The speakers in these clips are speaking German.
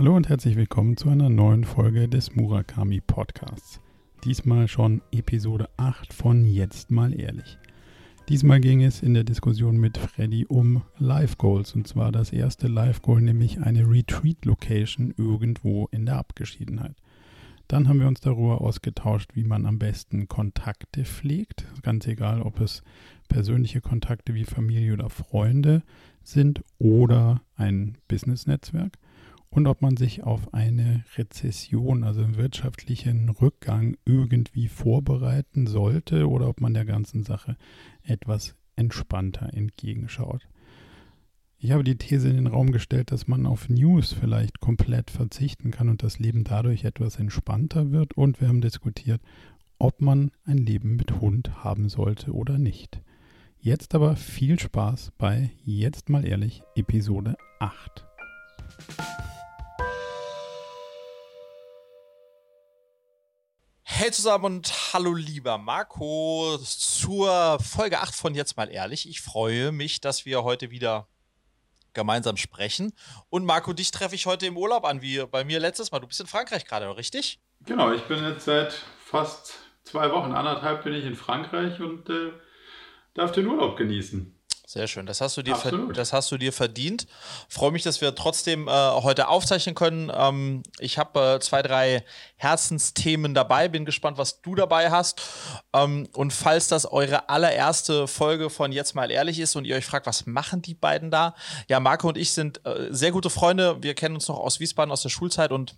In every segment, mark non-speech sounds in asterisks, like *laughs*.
Hallo und herzlich willkommen zu einer neuen Folge des Murakami Podcasts. Diesmal schon Episode 8 von Jetzt mal ehrlich. Diesmal ging es in der Diskussion mit Freddy um Live Goals und zwar das erste Live Goal, nämlich eine Retreat Location irgendwo in der Abgeschiedenheit. Dann haben wir uns darüber ausgetauscht, wie man am besten Kontakte pflegt. Ganz egal, ob es persönliche Kontakte wie Familie oder Freunde sind oder ein Business-Netzwerk und ob man sich auf eine Rezession, also einen wirtschaftlichen Rückgang irgendwie vorbereiten sollte oder ob man der ganzen Sache etwas entspannter entgegenschaut. Ich habe die These in den Raum gestellt, dass man auf News vielleicht komplett verzichten kann und das Leben dadurch etwas entspannter wird. Und wir haben diskutiert, ob man ein Leben mit Hund haben sollte oder nicht. Jetzt aber viel Spaß bei Jetzt mal ehrlich Episode 8. Hey zusammen und hallo lieber Marco zur Folge 8 von Jetzt mal ehrlich. Ich freue mich, dass wir heute wieder gemeinsam sprechen. Und Marco, dich treffe ich heute im Urlaub an, wie bei mir letztes Mal. Du bist in Frankreich gerade, richtig? Genau, ich bin jetzt seit fast zwei Wochen, anderthalb bin ich in Frankreich und äh, darf den Urlaub genießen. Sehr schön. Das hast du dir, das hast du dir verdient. Freue mich, dass wir trotzdem äh, heute aufzeichnen können. Ähm, ich habe äh, zwei, drei Herzensthemen dabei. Bin gespannt, was du dabei hast. Ähm, und falls das eure allererste Folge von Jetzt mal ehrlich ist und ihr euch fragt, was machen die beiden da? Ja, Marco und ich sind äh, sehr gute Freunde. Wir kennen uns noch aus Wiesbaden aus der Schulzeit und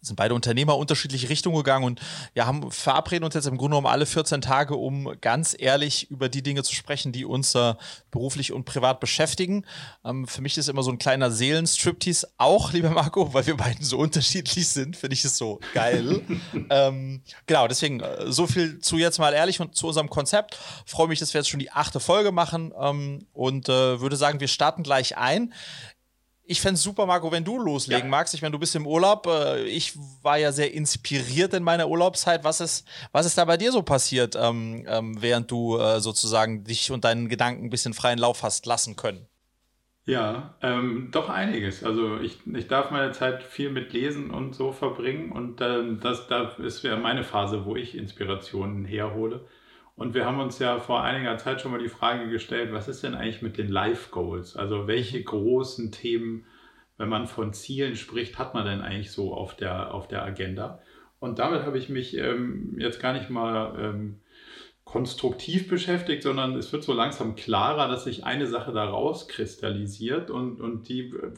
sind beide Unternehmer unterschiedliche Richtungen gegangen und ja, haben verabreden uns jetzt im Grunde um alle 14 Tage, um ganz ehrlich über die Dinge zu sprechen, die uns äh, beruflich und privat beschäftigen. Ähm, für mich ist immer so ein kleiner Seelenstriptease auch, lieber Marco, weil wir beiden so unterschiedlich sind, finde ich es so geil. *laughs* ähm, genau, deswegen äh, so viel zu jetzt mal ehrlich und zu unserem Konzept. Freue mich, dass wir jetzt schon die achte Folge machen ähm, und äh, würde sagen, wir starten gleich ein. Ich fände es super, Marco, wenn du loslegen ja. magst. Ich meine, du bist im Urlaub. Äh, ich war ja sehr inspiriert in meiner Urlaubszeit. Was ist, was ist da bei dir so passiert, ähm, ähm, während du äh, sozusagen dich und deinen Gedanken ein bisschen freien Lauf hast lassen können? Ja, ähm, doch einiges. Also ich, ich darf meine Zeit viel mit Lesen und so verbringen und ähm, das, das ist ja meine Phase, wo ich Inspirationen herhole. Und wir haben uns ja vor einiger Zeit schon mal die Frage gestellt, was ist denn eigentlich mit den Life Goals? Also welche großen Themen, wenn man von Zielen spricht, hat man denn eigentlich so auf der, auf der Agenda? Und damit habe ich mich ähm, jetzt gar nicht mal ähm, konstruktiv beschäftigt, sondern es wird so langsam klarer, dass sich eine Sache daraus kristallisiert und, und die äh,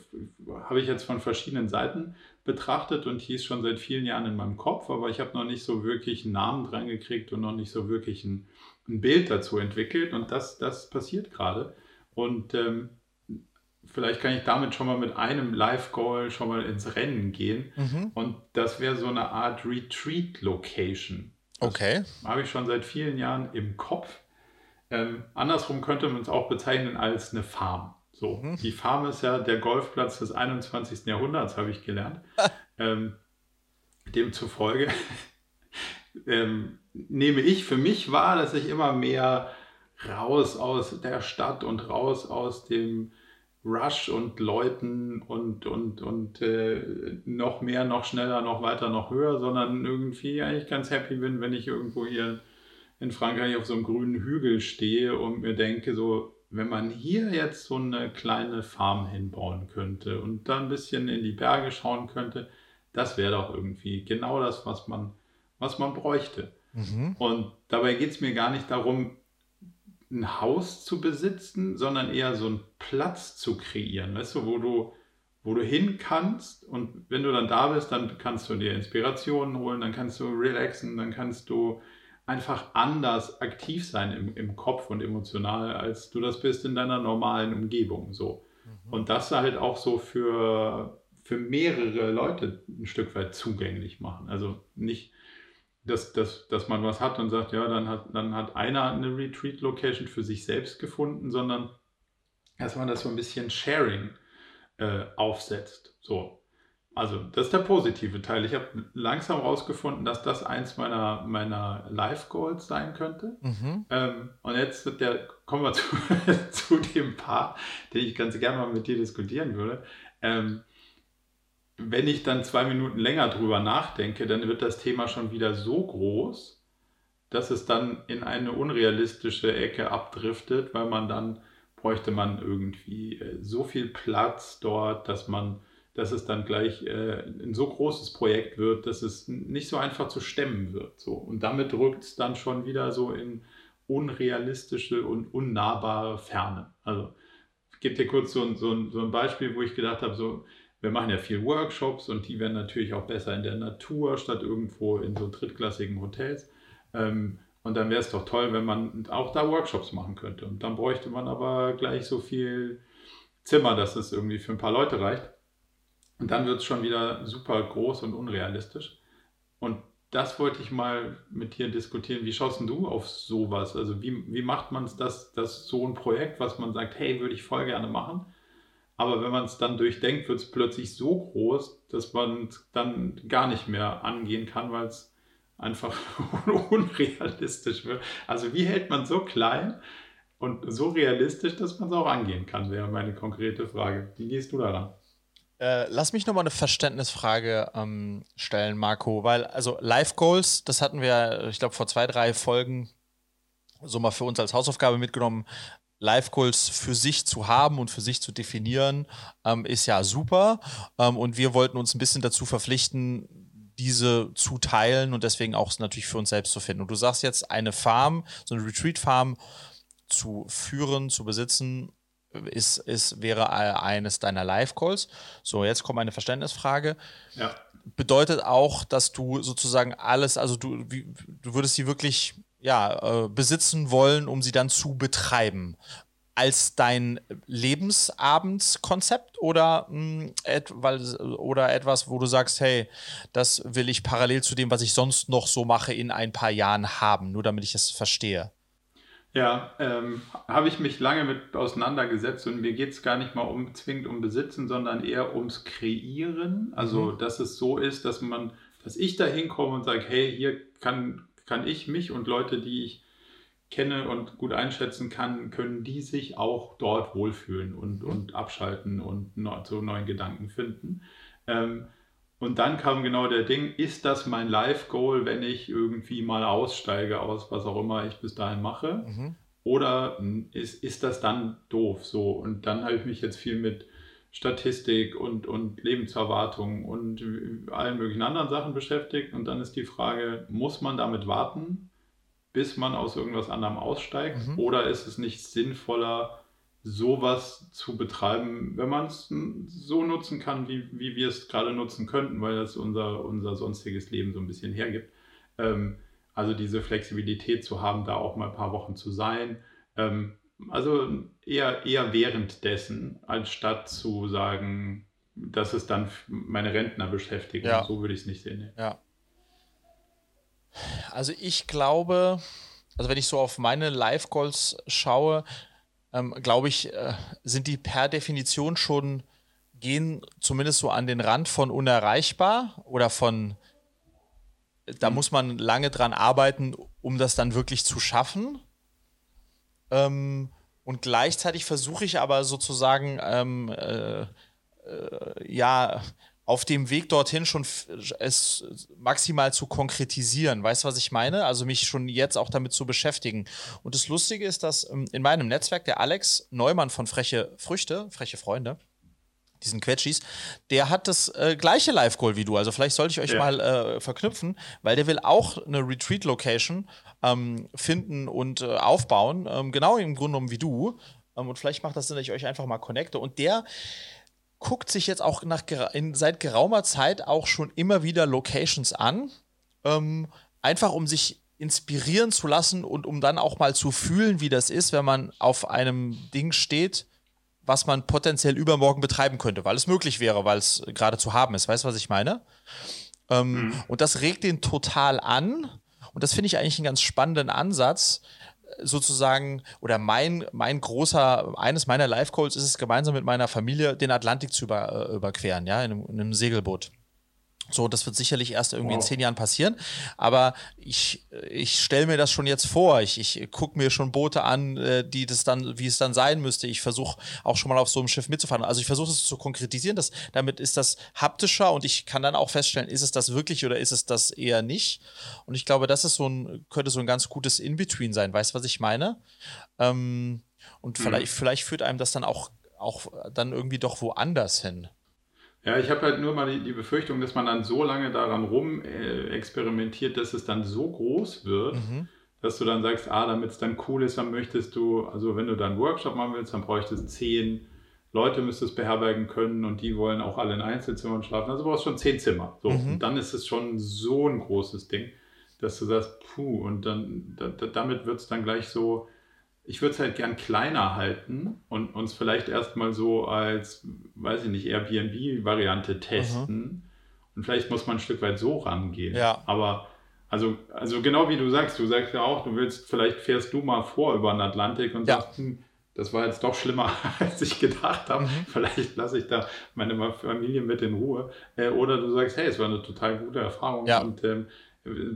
habe ich jetzt von verschiedenen Seiten betrachtet und die ist schon seit vielen Jahren in meinem Kopf, aber ich habe noch nicht so wirklich einen Namen dran gekriegt und noch nicht so wirklich ein, ein Bild dazu entwickelt und das, das passiert gerade und ähm, vielleicht kann ich damit schon mal mit einem Live-Goal schon mal ins Rennen gehen mhm. und das wäre so eine Art Retreat-Location Okay. Habe ich schon seit vielen Jahren im Kopf. Ähm, andersrum könnte man es auch bezeichnen als eine Farm. So, mhm. die Farm ist ja der Golfplatz des 21. Jahrhunderts, habe ich gelernt. ähm, demzufolge *laughs* ähm, nehme ich für mich wahr, dass ich immer mehr raus aus der Stadt und raus aus dem Rush und Leuten und, und, und äh, noch mehr, noch schneller, noch weiter, noch höher, sondern irgendwie eigentlich ganz happy bin, wenn ich irgendwo hier in Frankreich auf so einem grünen Hügel stehe und mir denke, so, wenn man hier jetzt so eine kleine Farm hinbauen könnte und da ein bisschen in die Berge schauen könnte, das wäre doch irgendwie genau das, was man, was man bräuchte. Mhm. Und dabei geht es mir gar nicht darum, ein Haus zu besitzen, sondern eher so einen Platz zu kreieren, weißt du, wo du, wo du hin kannst und wenn du dann da bist, dann kannst du dir Inspirationen holen, dann kannst du relaxen, dann kannst du einfach anders aktiv sein im, im Kopf und emotional, als du das bist in deiner normalen Umgebung. So. Mhm. Und das halt auch so für, für mehrere Leute ein Stück weit zugänglich machen. Also nicht, dass, dass, dass man was hat und sagt, ja, dann hat, dann hat einer eine Retreat-Location für sich selbst gefunden, sondern dass man das so ein bisschen Sharing äh, aufsetzt. So. Also, das ist der positive Teil. Ich habe langsam herausgefunden, dass das eins meiner, meiner Life-Goals sein könnte. Mhm. Ähm, und jetzt der, kommen wir *laughs* zu, zu dem Paar, den ich ganz gerne mal mit dir diskutieren würde. Ähm, wenn ich dann zwei Minuten länger drüber nachdenke, dann wird das Thema schon wieder so groß, dass es dann in eine unrealistische Ecke abdriftet, weil man dann bräuchte man irgendwie äh, so viel Platz dort, dass man, dass es dann gleich äh, ein so großes Projekt wird, dass es nicht so einfach zu stemmen wird. So. Und damit rückt es dann schon wieder so in unrealistische und unnahbare Ferne. Also ich gebe dir kurz so ein, so, so ein Beispiel, wo ich gedacht habe, so, wir machen ja viel Workshops und die werden natürlich auch besser in der Natur statt irgendwo in so drittklassigen Hotels. Ähm, und dann wäre es doch toll, wenn man auch da Workshops machen könnte. Und dann bräuchte man aber gleich so viel Zimmer, dass es irgendwie für ein paar Leute reicht. Und dann wird es schon wieder super groß und unrealistisch. Und das wollte ich mal mit dir diskutieren. Wie schaust du auf sowas? Also wie, wie macht man es, dass, dass so ein Projekt, was man sagt, hey, würde ich voll gerne machen, aber wenn man es dann durchdenkt, wird es plötzlich so groß, dass man es dann gar nicht mehr angehen kann, weil es einfach *laughs* unrealistisch wird. Also wie hält man so klein und so realistisch, dass man es auch angehen kann, wäre meine konkrete Frage. Wie gehst du daran? Äh, lass mich nochmal eine Verständnisfrage ähm, stellen, Marco, weil also Life Goals, das hatten wir, ich glaube, vor zwei, drei Folgen so mal für uns als Hausaufgabe mitgenommen. Life Goals für sich zu haben und für sich zu definieren, ähm, ist ja super. Ähm, und wir wollten uns ein bisschen dazu verpflichten, diese zu teilen und deswegen auch natürlich für uns selbst zu finden. Und du sagst jetzt, eine Farm, so eine Retreat-Farm zu führen, zu besitzen, ist, ist, wäre eines deiner Live-Calls. So, jetzt kommt eine Verständnisfrage. Ja. Bedeutet auch, dass du sozusagen alles, also du, wie, du würdest sie wirklich ja, äh, besitzen wollen, um sie dann zu betreiben als dein Lebensabendskonzept oder, mh, hm, et, weil, oder etwas, wo du sagst, hey, das will ich parallel zu dem, was ich sonst noch so mache, in ein paar Jahren haben, nur damit ich es verstehe? Ja, ähm, habe ich mich lange mit auseinandergesetzt und mir geht es gar nicht mal um, zwingend um Besitzen, sondern eher ums Kreieren. Also, mhm. dass es so ist, dass man, dass ich da hinkomme und sage, hey, hier kann, kann ich mich und Leute, die ich kenne und gut einschätzen kann, können die sich auch dort wohlfühlen und, und abschalten und zu neuen Gedanken finden. Ähm, und dann kam genau der Ding, ist das mein Life-Goal, wenn ich irgendwie mal aussteige aus was auch immer ich bis dahin mache? Mhm. Oder hm, ist, ist das dann doof so? Und dann habe ich mich jetzt viel mit Statistik und, und Lebenserwartung und allen möglichen anderen Sachen beschäftigt. Und dann ist die Frage, muss man damit warten? bis man aus irgendwas anderem aussteigt? Mhm. Oder ist es nicht sinnvoller, sowas zu betreiben, wenn man es so nutzen kann, wie, wie wir es gerade nutzen könnten, weil das unser, unser sonstiges Leben so ein bisschen hergibt? Ähm, also diese Flexibilität zu haben, da auch mal ein paar Wochen zu sein. Ähm, also eher, eher währenddessen, anstatt zu sagen, das ist dann meine Rentnerbeschäftigung. Ja. So würde ich es nicht sehen. Ja. Also ich glaube, also wenn ich so auf meine Live-Goals schaue, ähm, glaube ich, äh, sind die per Definition schon, gehen zumindest so an den Rand von unerreichbar oder von, da muss man lange dran arbeiten, um das dann wirklich zu schaffen. Ähm, und gleichzeitig versuche ich aber sozusagen, ähm, äh, äh, ja, auf dem Weg dorthin schon es maximal zu konkretisieren. Weißt du, was ich meine? Also mich schon jetzt auch damit zu beschäftigen. Und das Lustige ist, dass ähm, in meinem Netzwerk der Alex Neumann von Freche Früchte, Freche Freunde, diesen Quetschis, der hat das äh, gleiche Live-Goal wie du. Also vielleicht sollte ich euch ja. mal äh, verknüpfen, weil der will auch eine Retreat-Location ähm, finden und äh, aufbauen. Ähm, genau im Grunde genommen wie du. Ähm, und vielleicht macht das Sinn, dass ich euch einfach mal connecte. Und der guckt sich jetzt auch nach, in, seit geraumer Zeit auch schon immer wieder Locations an, ähm, einfach um sich inspirieren zu lassen und um dann auch mal zu fühlen, wie das ist, wenn man auf einem Ding steht, was man potenziell übermorgen betreiben könnte, weil es möglich wäre, weil es gerade zu haben ist. Weißt du, was ich meine? Ähm, mhm. Und das regt den total an. Und das finde ich eigentlich einen ganz spannenden Ansatz, sozusagen, oder mein, mein großer, eines meiner Life-Goals ist es, gemeinsam mit meiner Familie den Atlantik zu über, äh, überqueren, ja, in einem, in einem, Segelboot. So, das wird sicherlich erst irgendwie wow. in zehn Jahren passieren. Aber ich, ich stelle mir das schon jetzt vor. Ich, ich gucke mir schon Boote an, äh, die das dann, wie es dann sein müsste. Ich versuche auch schon mal auf so einem Schiff mitzufahren. Also ich versuche das zu konkretisieren. Dass, damit ist das haptischer und ich kann dann auch feststellen, ist es das wirklich oder ist es das eher nicht. Und ich glaube, das ist so ein, könnte so ein ganz gutes In-Between sein. Weißt du, was ich meine? Ähm, und mhm. vielleicht, vielleicht führt einem das dann auch, auch dann irgendwie doch woanders hin. Ja, ich habe halt nur mal die, die, Befürchtung, dass man dann so lange daran rum äh, experimentiert, dass es dann so groß wird, mhm. dass du dann sagst, ah, damit es dann cool ist, dann möchtest du, also wenn du dann einen Workshop machen willst, dann bräuchtest zehn Leute, müsstest beherbergen können und die wollen auch alle in Einzelzimmern schlafen. Also du brauchst schon zehn Zimmer. So, mhm. und dann ist es schon so ein großes Ding, dass du sagst, puh, und dann da, damit wird es dann gleich so, ich würde es halt gern kleiner halten und uns vielleicht erstmal so als, weiß ich nicht, Airbnb-Variante testen. Mhm. Und vielleicht muss man ein Stück weit so rangehen. Ja. Aber also, also genau wie du sagst, du sagst ja auch, du willst, vielleicht fährst du mal vor über den Atlantik und ja. sagst, hm, das war jetzt doch schlimmer, *laughs* als ich gedacht habe. Mhm. Vielleicht lasse ich da meine Familie mit in Ruhe. Äh, oder du sagst, hey, es war eine total gute Erfahrung ja. und ähm,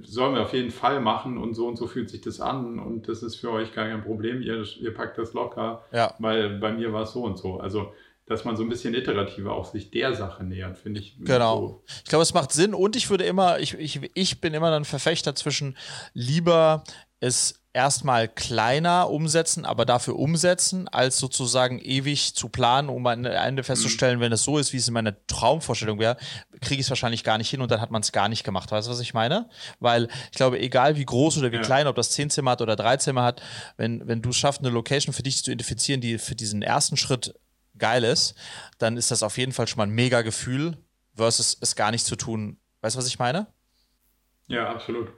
sollen wir auf jeden Fall machen und so und so fühlt sich das an und das ist für euch gar kein Problem, ihr, ihr packt das locker, ja. weil bei mir war es so und so. Also dass man so ein bisschen iterativer auch sich der Sache nähert, finde ich. Genau. So. Ich glaube, es macht Sinn und ich würde immer, ich, ich, ich bin immer dann Verfechter zwischen lieber es erstmal kleiner umsetzen, aber dafür umsetzen, als sozusagen ewig zu planen, um am Ende festzustellen, mhm. wenn es so ist, wie es in meiner Traumvorstellung wäre, kriege ich es wahrscheinlich gar nicht hin und dann hat man es gar nicht gemacht. Weißt du, was ich meine? Weil ich glaube, egal wie groß oder wie ja. klein, ob das zehn Zimmer hat oder drei Zimmer hat, wenn, wenn du schaffst, eine Location für dich zu identifizieren, die für diesen ersten Schritt geil ist, dann ist das auf jeden Fall schon mal ein mega Gefühl, versus es gar nicht zu tun. Weißt du, was ich meine? Ja, absolut.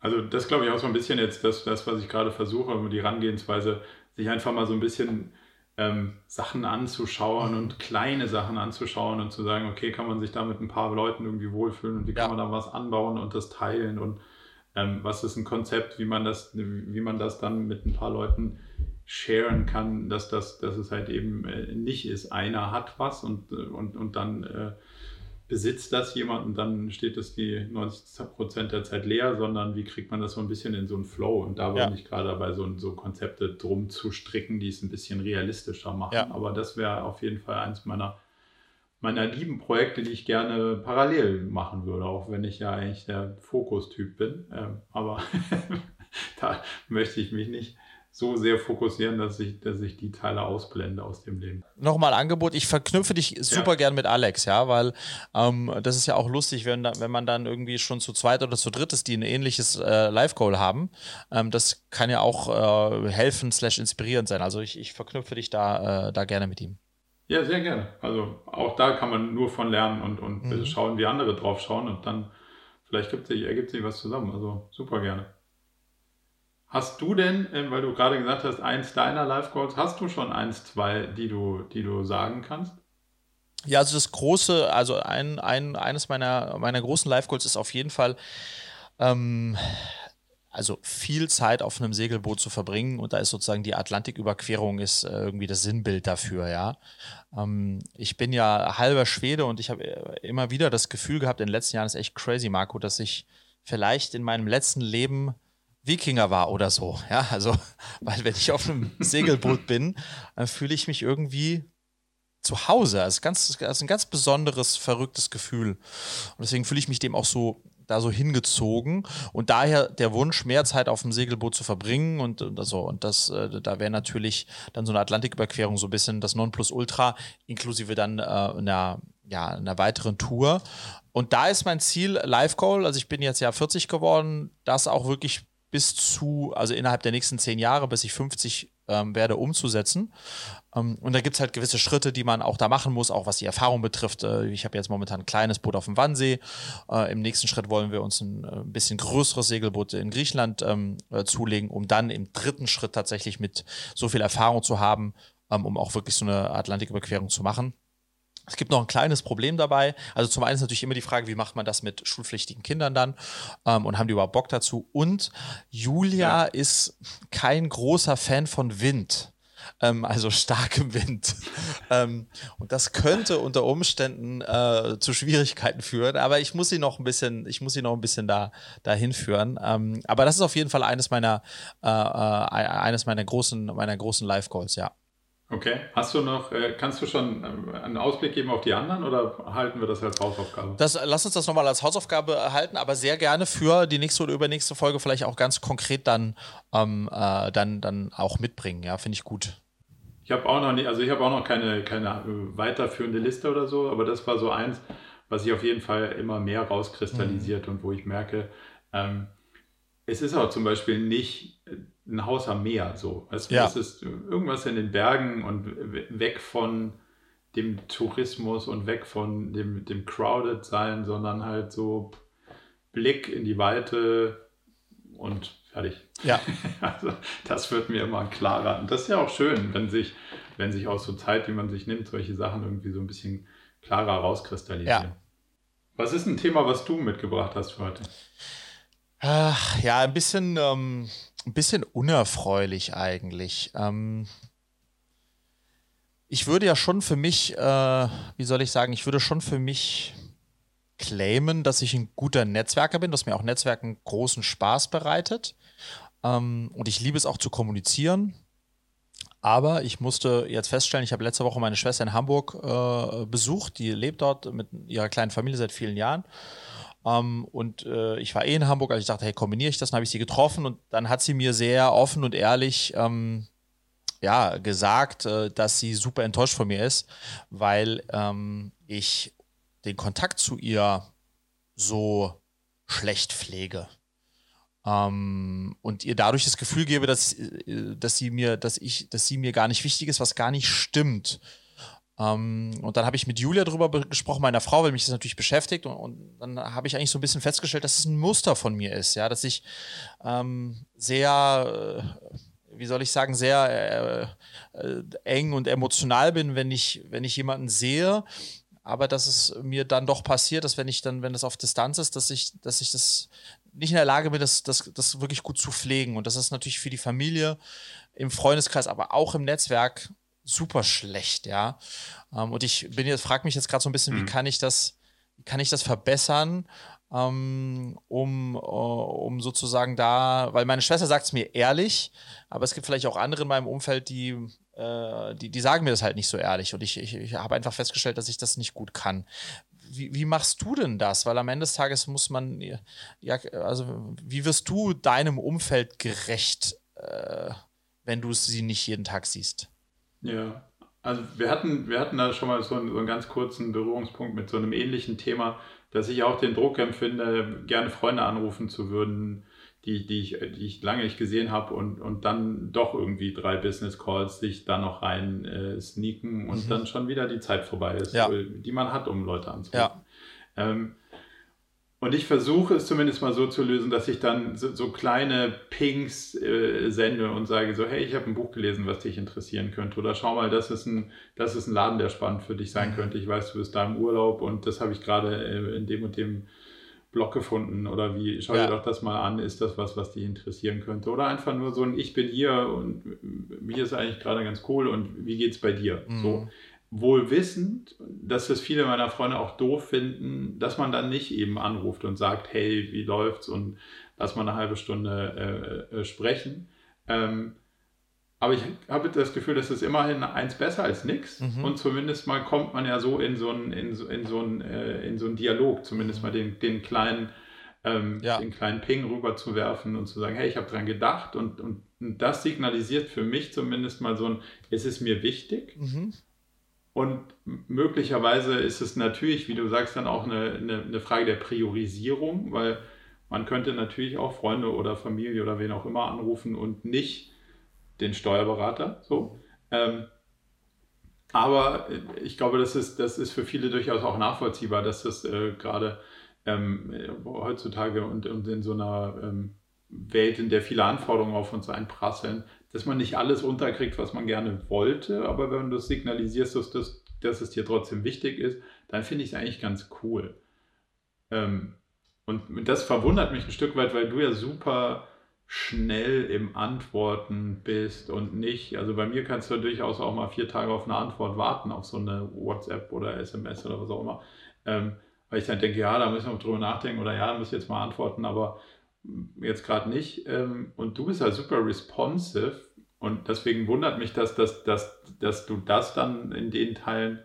Also das glaube ich auch so ein bisschen jetzt das, das was ich gerade versuche, die Herangehensweise, sich einfach mal so ein bisschen ähm, Sachen anzuschauen mhm. und kleine Sachen anzuschauen und zu sagen, okay, kann man sich da mit ein paar Leuten irgendwie wohlfühlen und wie kann man da was anbauen und das teilen und ähm, was ist ein Konzept, wie man das, wie man das dann mit ein paar Leuten sharen kann, dass das, dass es halt eben äh, nicht ist, einer hat was und, äh, und, und dann äh, besitzt das jemand und dann steht es die 90 Prozent der Zeit leer, sondern wie kriegt man das so ein bisschen in so einen Flow? Und da bin ja. ich gerade dabei, so, so Konzepte drum zu stricken, die es ein bisschen realistischer machen. Ja. Aber das wäre auf jeden Fall eins meiner, meiner lieben Projekte, die ich gerne parallel machen würde, auch wenn ich ja eigentlich der Fokustyp bin. Ähm, aber *laughs* da möchte ich mich nicht so sehr fokussieren, dass ich, dass ich die Teile ausblende aus dem Leben. Nochmal Angebot, ich verknüpfe dich super ja. gern mit Alex, ja, weil ähm, das ist ja auch lustig, wenn, wenn man dann irgendwie schon zu zweit oder zu dritt ist, die ein ähnliches äh, Live-Goal haben. Ähm, das kann ja auch äh, helfen, slash inspirierend sein. Also ich, ich verknüpfe dich da, äh, da gerne mit ihm. Ja, sehr gerne. Also auch da kann man nur von lernen und, und mhm. schauen, wie andere drauf schauen und dann vielleicht gibt sich, ergibt sich was zusammen. Also super gerne. Hast du denn, ähm, weil du gerade gesagt hast, eins deiner Life Goals, hast du schon eins, zwei, die du, die du sagen kannst? Ja, also das große, also ein, ein, eines meiner, meiner großen Life Goals ist auf jeden Fall, ähm, also viel Zeit auf einem Segelboot zu verbringen und da ist sozusagen die Atlantiküberquerung ist äh, irgendwie das Sinnbild dafür, ja. Ähm, ich bin ja halber Schwede und ich habe äh, immer wieder das Gefühl gehabt, in den letzten Jahren ist echt crazy, Marco, dass ich vielleicht in meinem letzten Leben Wikinger war oder so. Ja, also, *laughs* weil wenn ich auf einem Segelboot bin, dann fühle ich mich irgendwie zu Hause. Das ist, ganz, das ist ein ganz besonderes, verrücktes Gefühl. Und deswegen fühle ich mich dem auch so da so hingezogen und daher der Wunsch, mehr Zeit auf dem Segelboot zu verbringen und, und so. Und das, äh, da wäre natürlich dann so eine Atlantiküberquerung so ein bisschen das Nonplusultra, inklusive dann äh, einer, ja, einer weiteren Tour. Und da ist mein Ziel, Live Goal, also ich bin jetzt ja 40 geworden, das auch wirklich bis zu, also innerhalb der nächsten zehn Jahre, bis ich 50 ähm, werde, umzusetzen. Ähm, und da gibt es halt gewisse Schritte, die man auch da machen muss, auch was die Erfahrung betrifft. Äh, ich habe jetzt momentan ein kleines Boot auf dem Wannsee. Äh, Im nächsten Schritt wollen wir uns ein, ein äh, bisschen größeres Segelboot in Griechenland ähm, äh, zulegen, um dann im dritten Schritt tatsächlich mit so viel Erfahrung zu haben, ähm, um auch wirklich so eine Atlantiküberquerung zu machen. Es gibt noch ein kleines Problem dabei. Also zum einen ist natürlich immer die Frage, wie macht man das mit schulpflichtigen Kindern dann ähm, und haben die überhaupt Bock dazu? Und Julia ja. ist kein großer Fan von Wind. ähm, also starkem Wind. *laughs* ähm, und das könnte unter Umständen äh, zu Schwierigkeiten führen, aber ich muss sie noch ein bisschen, ich muss sie noch ein bisschen da dahin führen. Ähm, aber das ist auf jeden Fall eines meiner, äh, äh, eines meiner großen, meiner großen Live Goals, ja. Okay, hast du noch, äh, kannst du schon äh, einen Ausblick geben auf die anderen oder halten wir das als Hausaufgabe? Das, lass uns das nochmal als Hausaufgabe erhalten, aber sehr gerne für die nächste oder übernächste Folge vielleicht auch ganz konkret dann, ähm, äh, dann, dann auch mitbringen. Ja, finde ich gut. Ich habe auch noch nicht, also ich habe auch noch keine, keine weiterführende Liste oder so, aber das war so eins, was sich auf jeden Fall immer mehr rauskristallisiert mhm. und wo ich merke, ähm, es ist auch zum Beispiel nicht ein Haus am Meer. So. Also ja. Es ist irgendwas in den Bergen und weg von dem Tourismus und weg von dem, dem Crowded sein, sondern halt so Blick in die Weite und fertig. Ja. *laughs* Also das wird mir immer klarer. Und das ist ja auch schön, wenn sich, wenn sich aus so Zeit, wie man sich nimmt, solche Sachen irgendwie so ein bisschen klarer rauskristallisieren. Ja. Was ist ein Thema, was du mitgebracht hast für heute? Ach, ja, ein bisschen, ähm, ein bisschen unerfreulich eigentlich. Ähm, ich würde ja schon für mich, äh, wie soll ich sagen, ich würde schon für mich claimen, dass ich ein guter Netzwerker bin, dass mir auch Netzwerken großen Spaß bereitet. Ähm, und ich liebe es auch zu kommunizieren. Aber ich musste jetzt feststellen, ich habe letzte Woche meine Schwester in Hamburg äh, besucht. Die lebt dort mit ihrer kleinen Familie seit vielen Jahren. Ähm, und äh, ich war eh in Hamburg, also ich dachte, hey, kombiniere ich das? Dann habe ich sie getroffen und dann hat sie mir sehr offen und ehrlich ähm, ja, gesagt, äh, dass sie super enttäuscht von mir ist, weil ähm, ich den Kontakt zu ihr so schlecht pflege. Um, und ihr dadurch das Gefühl gebe, dass, äh, dass sie mir, dass ich, dass sie mir gar nicht wichtig ist, was gar nicht stimmt. Um, und dann habe ich mit Julia darüber gesprochen, meiner Frau, weil mich das natürlich beschäftigt. Und, und dann habe ich eigentlich so ein bisschen festgestellt, dass es ein Muster von mir ist, ja, dass ich ähm, sehr, äh, wie soll ich sagen, sehr äh, äh, eng und emotional bin, wenn ich, wenn ich jemanden sehe. Aber dass es mir dann doch passiert, dass wenn ich dann, wenn das auf Distanz ist, dass ich, dass ich das nicht in der Lage bin, das, das, das wirklich gut zu pflegen. Und das ist natürlich für die Familie, im Freundeskreis, aber auch im Netzwerk super schlecht, ja. Ähm, und ich bin jetzt, frage mich jetzt gerade so ein bisschen, mhm. wie kann ich das, kann ich das verbessern, ähm, um, uh, um sozusagen da, weil meine Schwester sagt es mir ehrlich, aber es gibt vielleicht auch andere in meinem Umfeld, die, äh, die, die sagen mir das halt nicht so ehrlich. Und ich, ich, ich habe einfach festgestellt, dass ich das nicht gut kann. Wie, wie, machst du denn das? Weil am Ende des Tages muss man, ja, also wie wirst du deinem Umfeld gerecht, äh, wenn du sie nicht jeden Tag siehst? Ja, also wir hatten, wir hatten da schon mal so einen, so einen ganz kurzen Berührungspunkt mit so einem ähnlichen Thema, dass ich auch den Druck empfinde, gerne Freunde anrufen zu würden, die, die, ich, die ich lange nicht gesehen habe und, und dann doch irgendwie drei Business Calls sich da noch rein äh, sneaken und mhm. dann schon wieder die Zeit vorbei ist, ja. die man hat, um Leute anzurufen. Ja. Ähm, und ich versuche es zumindest mal so zu lösen, dass ich dann so, so kleine Pings äh, sende und sage so, hey, ich habe ein Buch gelesen, was dich interessieren könnte. Oder schau mal, das ist ein, das ist ein Laden, der spannend für dich sein mhm. könnte. Ich weiß, du bist da im Urlaub und das habe ich gerade äh, in dem und dem Blog gefunden. Oder wie, schau ja. dir doch das mal an, ist das was, was dich interessieren könnte? Oder einfach nur so ein Ich bin hier und mir ist eigentlich gerade ganz cool und wie geht's bei dir? Mhm. So wohl wissend, dass das viele meiner Freunde auch doof finden, dass man dann nicht eben anruft und sagt, hey, wie läuft's und lass mal eine halbe Stunde äh, äh, sprechen. Ähm, aber ich habe das Gefühl, dass es immerhin eins besser als nichts. Mhm. Und zumindest mal kommt man ja so in so einen, in so, in so einen, äh, in so einen Dialog, zumindest mal den, den kleinen, ähm, ja. den kleinen Ping rüber zu werfen und zu sagen, hey, ich habe dran gedacht. Und, und, und, das signalisiert für mich zumindest mal so ein, es ist mir wichtig. Mhm. Und möglicherweise ist es natürlich, wie du sagst, dann auch eine, eine, eine, Frage der Priorisierung, weil man könnte natürlich auch Freunde oder Familie oder wen auch immer anrufen und nicht den Steuerberater. So. Ähm, aber ich glaube, das ist, das ist für viele durchaus auch nachvollziehbar, dass das äh, gerade ähm, heutzutage und, und, in so einer ähm, Welt, in der viele Anforderungen auf uns einprasseln, dass man nicht alles unterkriegt, was man gerne wollte, aber wenn du signalisierst, dass, das, dass es dir trotzdem wichtig ist, dann finde ich es eigentlich ganz cool. Ähm, und das verwundert mich ein Stück weit, weil du ja super schnell im Antworten bist und nicht, also bei mir kannst du durchaus auch mal vier Tage auf eine Antwort warten, auf so eine WhatsApp oder SMS oder was auch immer. Ähm, weil ich dann denke, ja, da müssen wir drüber nachdenken oder ja, da muss ich jetzt mal antworten, aber jetzt gerade nicht. Ähm, und du bist halt super responsive und deswegen wundert mich, dass, dass, dass, dass du das dann in den Teilen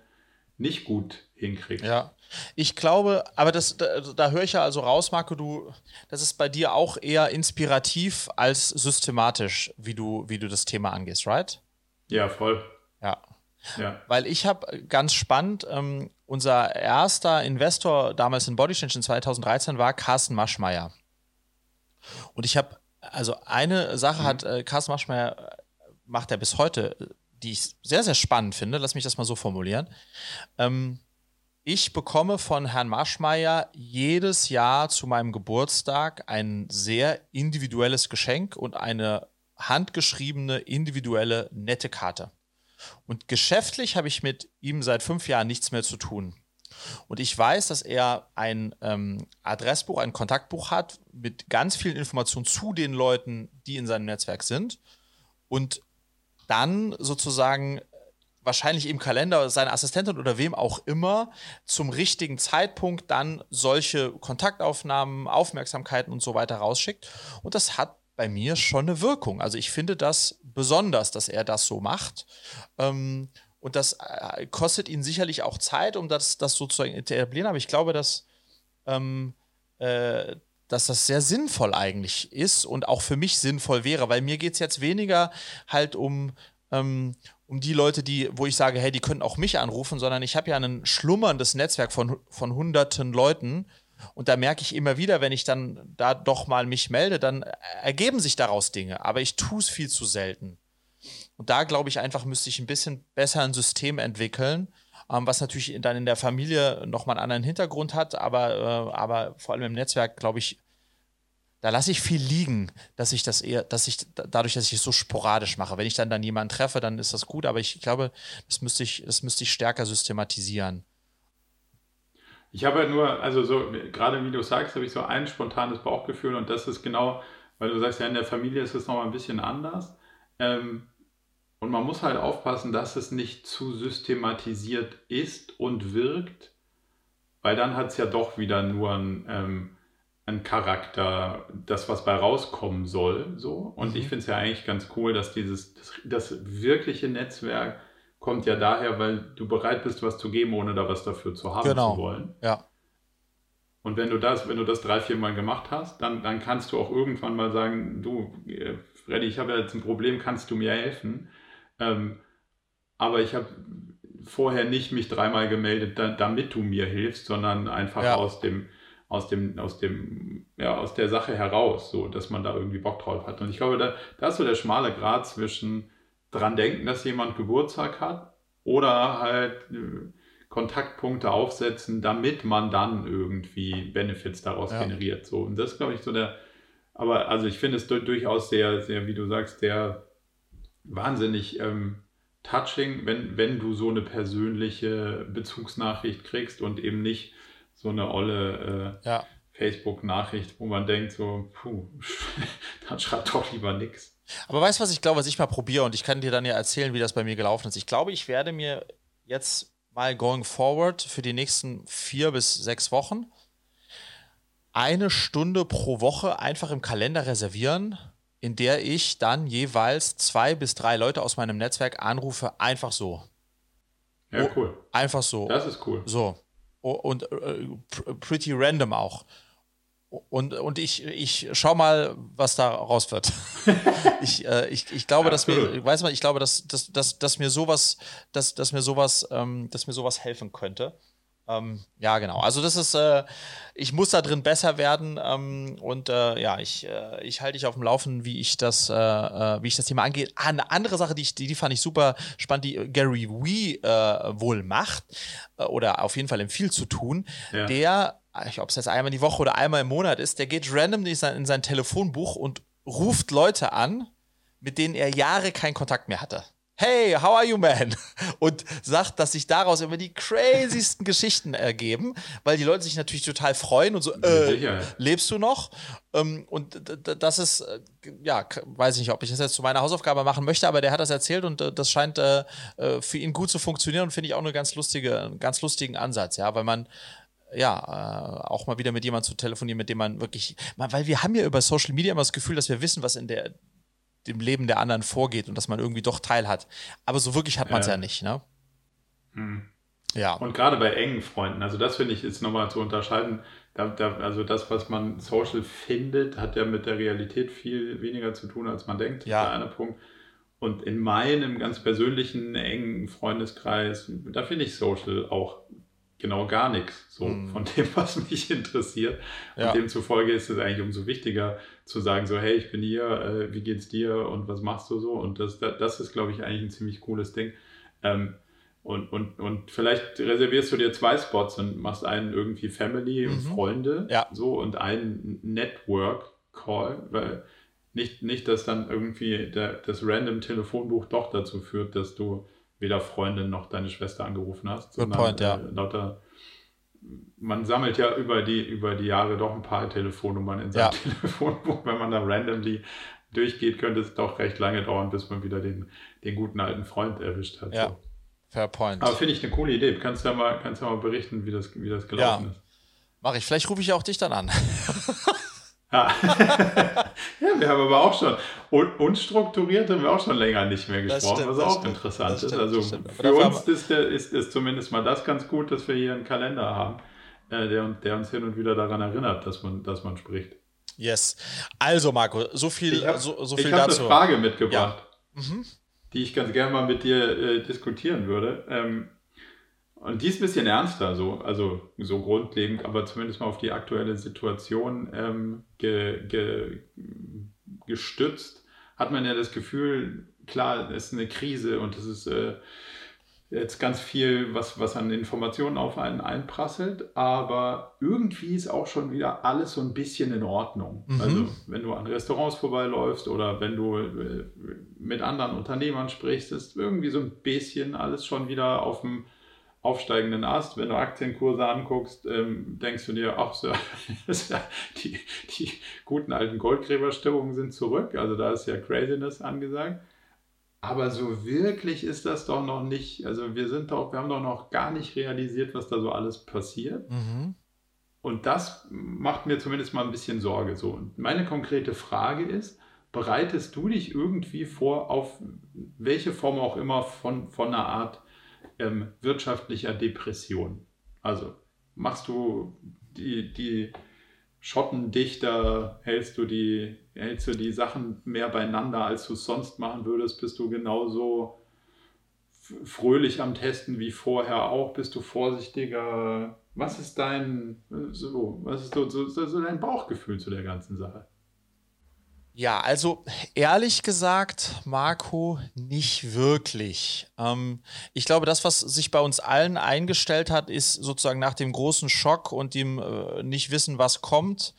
nicht gut hinkriegst. Ja, ich glaube, aber das, da, da höre ich ja also raus, Marco, du, das ist bei dir auch eher inspirativ als systematisch, wie du, wie du das Thema angehst, right? Ja, voll. Ja. ja. Weil ich habe ganz spannend, ähm, unser erster Investor damals in Bodychange in 2013 war Carsten Maschmeyer. Und ich habe, also eine Sache mhm. hat äh, Carsten Maschmeyer, äh, macht er bis heute, die ich sehr, sehr spannend finde, lass mich das mal so formulieren. Ähm, ich bekomme von Herrn Maschmeyer jedes Jahr zu meinem Geburtstag ein sehr individuelles Geschenk und eine handgeschriebene, individuelle, nette Karte. Und geschäftlich habe ich mit ihm seit fünf Jahren nichts mehr zu tun. Und ich weiß, dass er ein ähm, Adressbuch, ein Kontaktbuch hat mit ganz vielen Informationen zu den Leuten, die in seinem Netzwerk sind. Und dann sozusagen wahrscheinlich im Kalender seine Assistentin oder wem auch immer zum richtigen Zeitpunkt dann solche Kontaktaufnahmen, Aufmerksamkeiten und so weiter rausschickt. Und das hat bei mir schon eine Wirkung. Also ich finde das besonders, dass er das so macht. Ähm, und das äh, kostet ihn sicherlich auch Zeit, um das, das sozusagen zu etablieren. Aber ich glaube, dass, ähm, äh, dass das sehr sinnvoll eigentlich ist und auch für mich sinnvoll wäre, weil mir geht es jetzt weniger halt um, ähm, um die Leute, die, wo ich sage, hey, die können auch mich anrufen, sondern ich habe ja ein schlummerndes Netzwerk von, von hunderten Leuten. Und da merke ich immer wieder, wenn ich dann da doch mal mich melde, dann ergeben sich daraus Dinge. Aber ich tue es viel zu selten. Und da glaube ich einfach, müsste ich ein bisschen besser ein System entwickeln, ähm, was natürlich dann in der Familie nochmal einen anderen Hintergrund hat, aber, äh, aber vor allem im Netzwerk, glaube ich, da lasse ich viel liegen, dass ich das eher, dass ich dadurch, dass ich es so sporadisch mache. Wenn ich dann dann jemanden treffe, dann ist das gut, aber ich glaube, das müsste ich, das müsste ich stärker systematisieren. Ich habe ja nur, also so, gerade wie du sagst, habe ich so ein spontanes Bauchgefühl und das ist genau, weil du sagst, ja, in der Familie ist es nochmal ein bisschen anders. Ähm, und man muss halt aufpassen, dass es nicht zu systematisiert ist und wirkt, weil dann hat es ja doch wieder nur ein, ähm, ein Charakter, das, was bei rauskommen soll. So. Und mhm. ich finde es ja eigentlich ganz cool, dass dieses, das, das, wirkliche Netzwerk kommt ja daher, weil du bereit bist, was zu geben, ohne da was dafür zu haben genau. zu wollen. Ja. Und wenn du das, wenn du das drei, vier Mal gemacht hast, dann, dann kannst du auch irgendwann mal sagen, du, äh, Freddy, ich habe ja jetzt ein Problem, kannst du mir helfen? Ähm, aber ich habe vorher nicht mich dreimal gemeldet, da, damit du mir hilfst, sondern einfach ja. aus dem, aus dem, aus dem, ja, aus der Sache heraus, so dass man da irgendwie Bock drauf hat. Und ich glaube, da, da ist so der schmale Grad zwischen dran denken, dass jemand Geburtstag hat oder halt äh, Kontaktpunkte aufsetzen, damit man dann irgendwie Benefits daraus ja. generiert. So. Und das ist, glaube ich, so der, aber also ich finde es durchaus sehr, sehr, wie du sagst, sehr wahnsinnig ähm, touching, wenn, wenn du so eine persönliche Bezugsnachricht kriegst und eben nicht so eine olle äh, ja. Facebook-Nachricht, wo man denkt so, puh, *laughs* dann schreibt doch lieber nichts. Aber weißt du, was ich glaube, was ich mal probiere und ich kann dir dann ja erzählen, wie das bei mir gelaufen ist. Ich glaube, ich werde mir jetzt mal going forward für die nächsten vier bis sechs Wochen eine Stunde pro Woche einfach im Kalender reservieren, in der ich dann jeweils zwei bis drei Leute aus meinem Netzwerk anrufe, einfach so. Ja, cool. Einfach so. Das ist cool. So und äh, pretty random auch. Und, und ich, ich schau mal, was da raus wird. *laughs* ich, äh, ich, ich glaube, dass mir, weiß mal, ich glaube, dass, dass, dass, dass mir sowas, dass, dass mir sowas, ähm, dass mir sowas helfen könnte. Ähm, ja, genau. Also das ist, äh, ich muss da drin besser werden ähm, und äh, ja, ich, äh, ich halte dich auf dem Laufen, wie ich das, äh, äh, wie ich das Thema angehe. Ah, eine andere Sache, die, ich, die, die fand ich super spannend, die Gary Wee äh, wohl macht oder auf jeden Fall empfiehlt zu tun. Ja. Der, ob es jetzt einmal die Woche oder einmal im Monat ist, der geht random in sein, in sein Telefonbuch und ruft Leute an, mit denen er Jahre keinen Kontakt mehr hatte. Hey, how are you, man? *laughs* Und sagt, dass sich daraus immer die crazysten Geschichten ergeben, weil die Leute sich natürlich total freuen und so, äh, lebst du noch? Ähm, und das ist, äh, ja, weiß ich nicht, ob ich das jetzt zu meiner Hausaufgabe machen möchte, aber der hat das erzählt und äh, das scheint äh, für ihn gut zu funktionieren und finde ich auch eine ganz lustige, einen ganz lustigen Ansatz, ja, weil man ja, auch mal wieder mit jemandem zu telefonieren, mit dem man wirklich, weil wir haben ja über Social Media immer das Gefühl, dass wir wissen, was in der dem Leben der anderen vorgeht und dass man irgendwie doch teil hat. Aber so wirklich hat man es ja. ja. nicht, ne? Hm. Ja. Und gerade bei engen Freunden, also das finde ich ist nochmal zu unterscheiden. Da, da, also das, was man social findet, hat ja mit der Realität viel weniger zu tun, als man denkt. Ja. Das ist einer Punkt. Und in meinem ganz persönlichen, engen Freundeskreis, da finde ich Social auch genau gar nichts so mhm. von dem, *laughs* was mich interessiert. Ja. Und demzufolge ist es eigentlich umso wichtiger zu sagen, so, hey, ich bin hier, äh, wie geht's dir und was machst du so? Und das, das ist, glaube ich, eigentlich ein ziemlich cooles Ding. Ähm, und, und, und vielleicht reservierst du dir zwei Spots und machst einen irgendwie Family und mhm. Freunde ja. so und einen Network Call, weil nicht, nicht dass dann irgendwie der, das random Telefonbuch doch dazu führt, dass du weder Freundin noch deine Schwester angerufen hast. Good point, ja. Äh, lauter, man sammelt ja über die, über die Jahre doch ein paar Telefonnummern in seinem ja. *laughs* Telefonbuch. Wenn man da randomly durchgeht, könnte es doch recht lange dauern, bis man wieder den, den guten alten Freund erwischt hat. Ja, so. fair point. Aber finde ich eine coole Idee. Kannst du ja mal, kannst ja mal berichten, wie das, wie das gelaufen ja. ist. Mach ich. Vielleicht rufe ich auch dich dann an. *laughs* Ja. *laughs* ja, wir haben aber auch schon un unstrukturiert haben wir auch schon länger nicht mehr gesprochen, stimmt, was auch stimmt, interessant ist. Also für uns ist, der, ist, ist zumindest mal das ganz gut, dass wir hier einen Kalender haben, äh, der, der uns hin und wieder daran erinnert, dass man, dass man spricht. Yes. Also Marco, so viel, ich hab, so, so viel ich dazu. Ich habe eine Frage mitgebracht, ja. mhm. die ich ganz gerne mal mit dir äh, diskutieren würde. Ähm, und die ist ein bisschen ernster, so, also so grundlegend, aber zumindest mal auf die aktuelle Situation ähm, ge, ge, gestützt, hat man ja das Gefühl, klar, es ist eine Krise und es ist äh, jetzt ganz viel, was, was an Informationen auf einen einprasselt, aber irgendwie ist auch schon wieder alles so ein bisschen in Ordnung. Mhm. Also wenn du an Restaurants vorbeiläufst oder wenn du äh, mit anderen Unternehmern sprichst, ist irgendwie so ein bisschen alles schon wieder auf dem aufsteigenden Ast. Wenn du Aktienkurse anguckst, ähm, denkst du dir, ach, *laughs* so, die, die guten alten Goldgräberstimmungen sind zurück. Also da ist ja Craziness angesagt. Aber so wirklich ist das doch noch nicht, also wir sind doch, wir haben doch noch gar nicht realisiert, was da so alles passiert. Mhm. Und das macht mir zumindest mal ein bisschen Sorge. So. Und meine konkrete Frage ist, bereitest du dich irgendwie vor, auf welche Form auch immer von, von einer Art ähm, wirtschaftlicher Depression. Also machst du die, die Schotten dichter, hältst du die, hältst du die Sachen mehr beieinander, als du es sonst machen würdest, bist du genauso fröhlich am Testen wie vorher auch, bist du vorsichtiger. Was ist dein, so, was ist so, so, so dein Bauchgefühl zu der ganzen Sache? Ja, also ehrlich gesagt, Marco, nicht wirklich. Ähm, ich glaube, das, was sich bei uns allen eingestellt hat, ist sozusagen nach dem großen Schock und dem äh, nicht wissen, was kommt,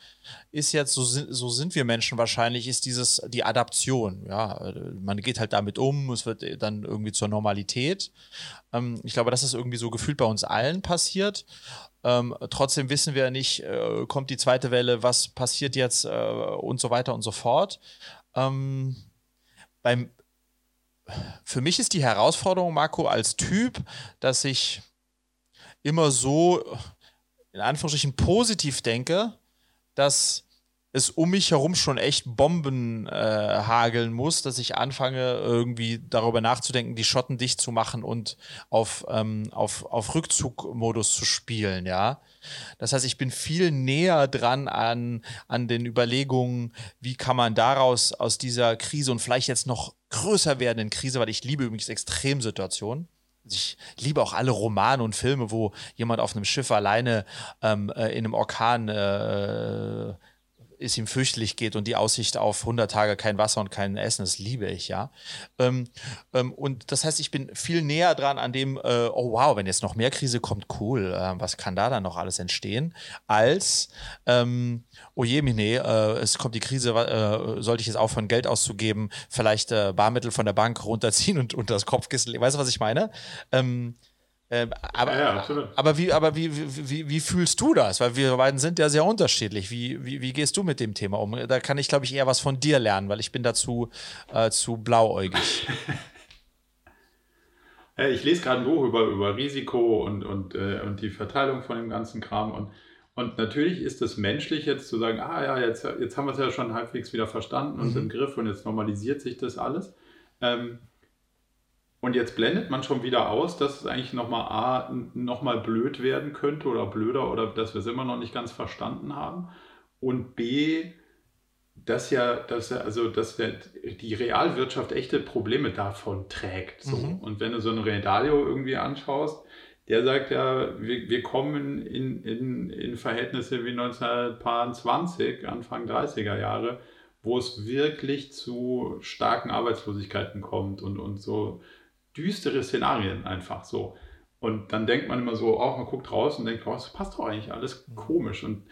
ist jetzt, so, so sind wir Menschen wahrscheinlich, ist dieses, die Adaption. Ja, man geht halt damit um, es wird dann irgendwie zur Normalität. Ähm, ich glaube, das ist irgendwie so gefühlt bei uns allen passiert. Ähm, trotzdem wissen wir nicht, äh, kommt die zweite Welle, was passiert jetzt äh, und so weiter und so fort. Ähm, beim, für mich ist die Herausforderung, Marco, als Typ, dass ich immer so in Anführungsstrichen positiv denke, dass es um mich herum schon echt Bomben äh, hageln muss, dass ich anfange, irgendwie darüber nachzudenken, die Schotten dicht zu machen und auf, ähm, auf, auf Rückzugmodus zu spielen, ja. Das heißt, ich bin viel näher dran an, an den Überlegungen, wie kann man daraus aus dieser Krise und vielleicht jetzt noch größer werdenden Krise, weil ich liebe übrigens Extremsituationen, ich liebe auch alle Romane und Filme, wo jemand auf einem Schiff alleine ähm, äh, in einem Orkan äh, es ihm fürchterlich geht und die Aussicht auf 100 Tage kein Wasser und kein Essen, das liebe ich ja. Ähm, ähm, und das heißt, ich bin viel näher dran an dem, äh, oh wow, wenn jetzt noch mehr Krise kommt, cool, äh, was kann da dann noch alles entstehen, als, ähm, oh je, nee, äh, es kommt die Krise, äh, sollte ich jetzt aufhören, Geld auszugeben, vielleicht äh, Barmittel von der Bank runterziehen und unter das Kopfkissen, weißt du, was ich meine? Ähm, aber, ja, ja, aber, wie, aber wie, wie, wie, fühlst du das? Weil wir beiden sind ja sehr unterschiedlich. Wie, wie, wie gehst du mit dem Thema um? Da kann ich, glaube ich, eher was von dir lernen, weil ich bin dazu äh, zu blauäugig. *laughs* ich lese gerade ein Buch über, über Risiko und, und, äh, und die Verteilung von dem ganzen Kram. Und, und natürlich ist es menschlich, jetzt zu sagen, ah ja, jetzt, jetzt haben wir es ja schon halbwegs wieder verstanden und mhm. im Griff und jetzt normalisiert sich das alles. Ähm, und jetzt blendet man schon wieder aus, dass es eigentlich nochmal A, nochmal blöd werden könnte oder blöder oder dass wir es immer noch nicht ganz verstanden haben. Und B, dass ja, dass ja, also dass die Realwirtschaft echte Probleme davon trägt. So. Mhm. Und wenn du so einen Redalio irgendwie anschaust, der sagt ja, wir, wir kommen in, in, in Verhältnisse wie 1920, Anfang 30er Jahre, wo es wirklich zu starken Arbeitslosigkeiten kommt und, und so düstere Szenarien einfach so. Und dann denkt man immer so, auch oh, man guckt raus und denkt, oh, das passt doch eigentlich alles mhm. komisch. Und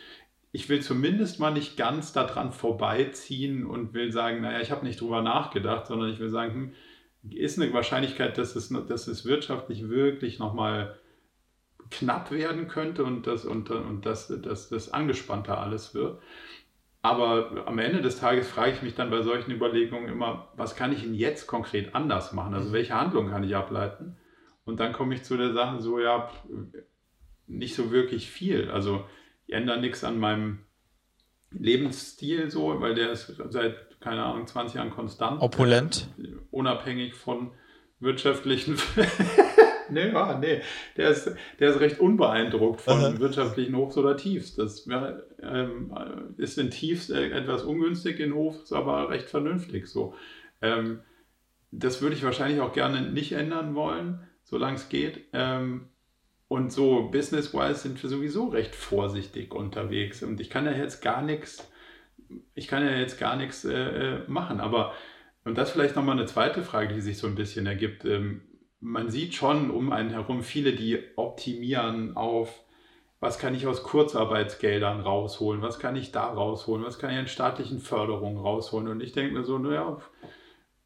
ich will zumindest mal nicht ganz daran vorbeiziehen und will sagen, naja, ich habe nicht drüber nachgedacht, sondern ich will sagen, hm, ist eine Wahrscheinlichkeit, dass es, dass es wirtschaftlich wirklich nochmal knapp werden könnte und, das, und, und dass, dass das angespannter alles wird. Aber am Ende des Tages frage ich mich dann bei solchen Überlegungen immer, was kann ich denn jetzt konkret anders machen? Also welche Handlung kann ich ableiten? Und dann komme ich zu der Sache so, ja, nicht so wirklich viel. Also ich ändere nichts an meinem Lebensstil so, weil der ist seit, keine Ahnung, 20 Jahren konstant. Opulent. Äh, unabhängig von wirtschaftlichen *laughs* *laughs* nee, ah, nee. Der ist, der ist recht unbeeindruckt von Aha. wirtschaftlichen Hochs oder Tiefs. Das ähm, ist in Tiefs äh, etwas ungünstig, in Hochs aber recht vernünftig so. Ähm, das würde ich wahrscheinlich auch gerne nicht ändern wollen, solange es geht. Ähm, und so business-wise sind wir sowieso recht vorsichtig unterwegs. Und ich kann ja jetzt gar nichts, ich kann ja jetzt gar nichts äh, äh machen. Aber, und das vielleicht nochmal eine zweite Frage, die sich so ein bisschen ergibt. Ähm, man sieht schon um einen herum viele, die optimieren auf, was kann ich aus Kurzarbeitsgeldern rausholen, was kann ich da rausholen, was kann ich an staatlichen Förderungen rausholen. Und ich denke mir so, naja,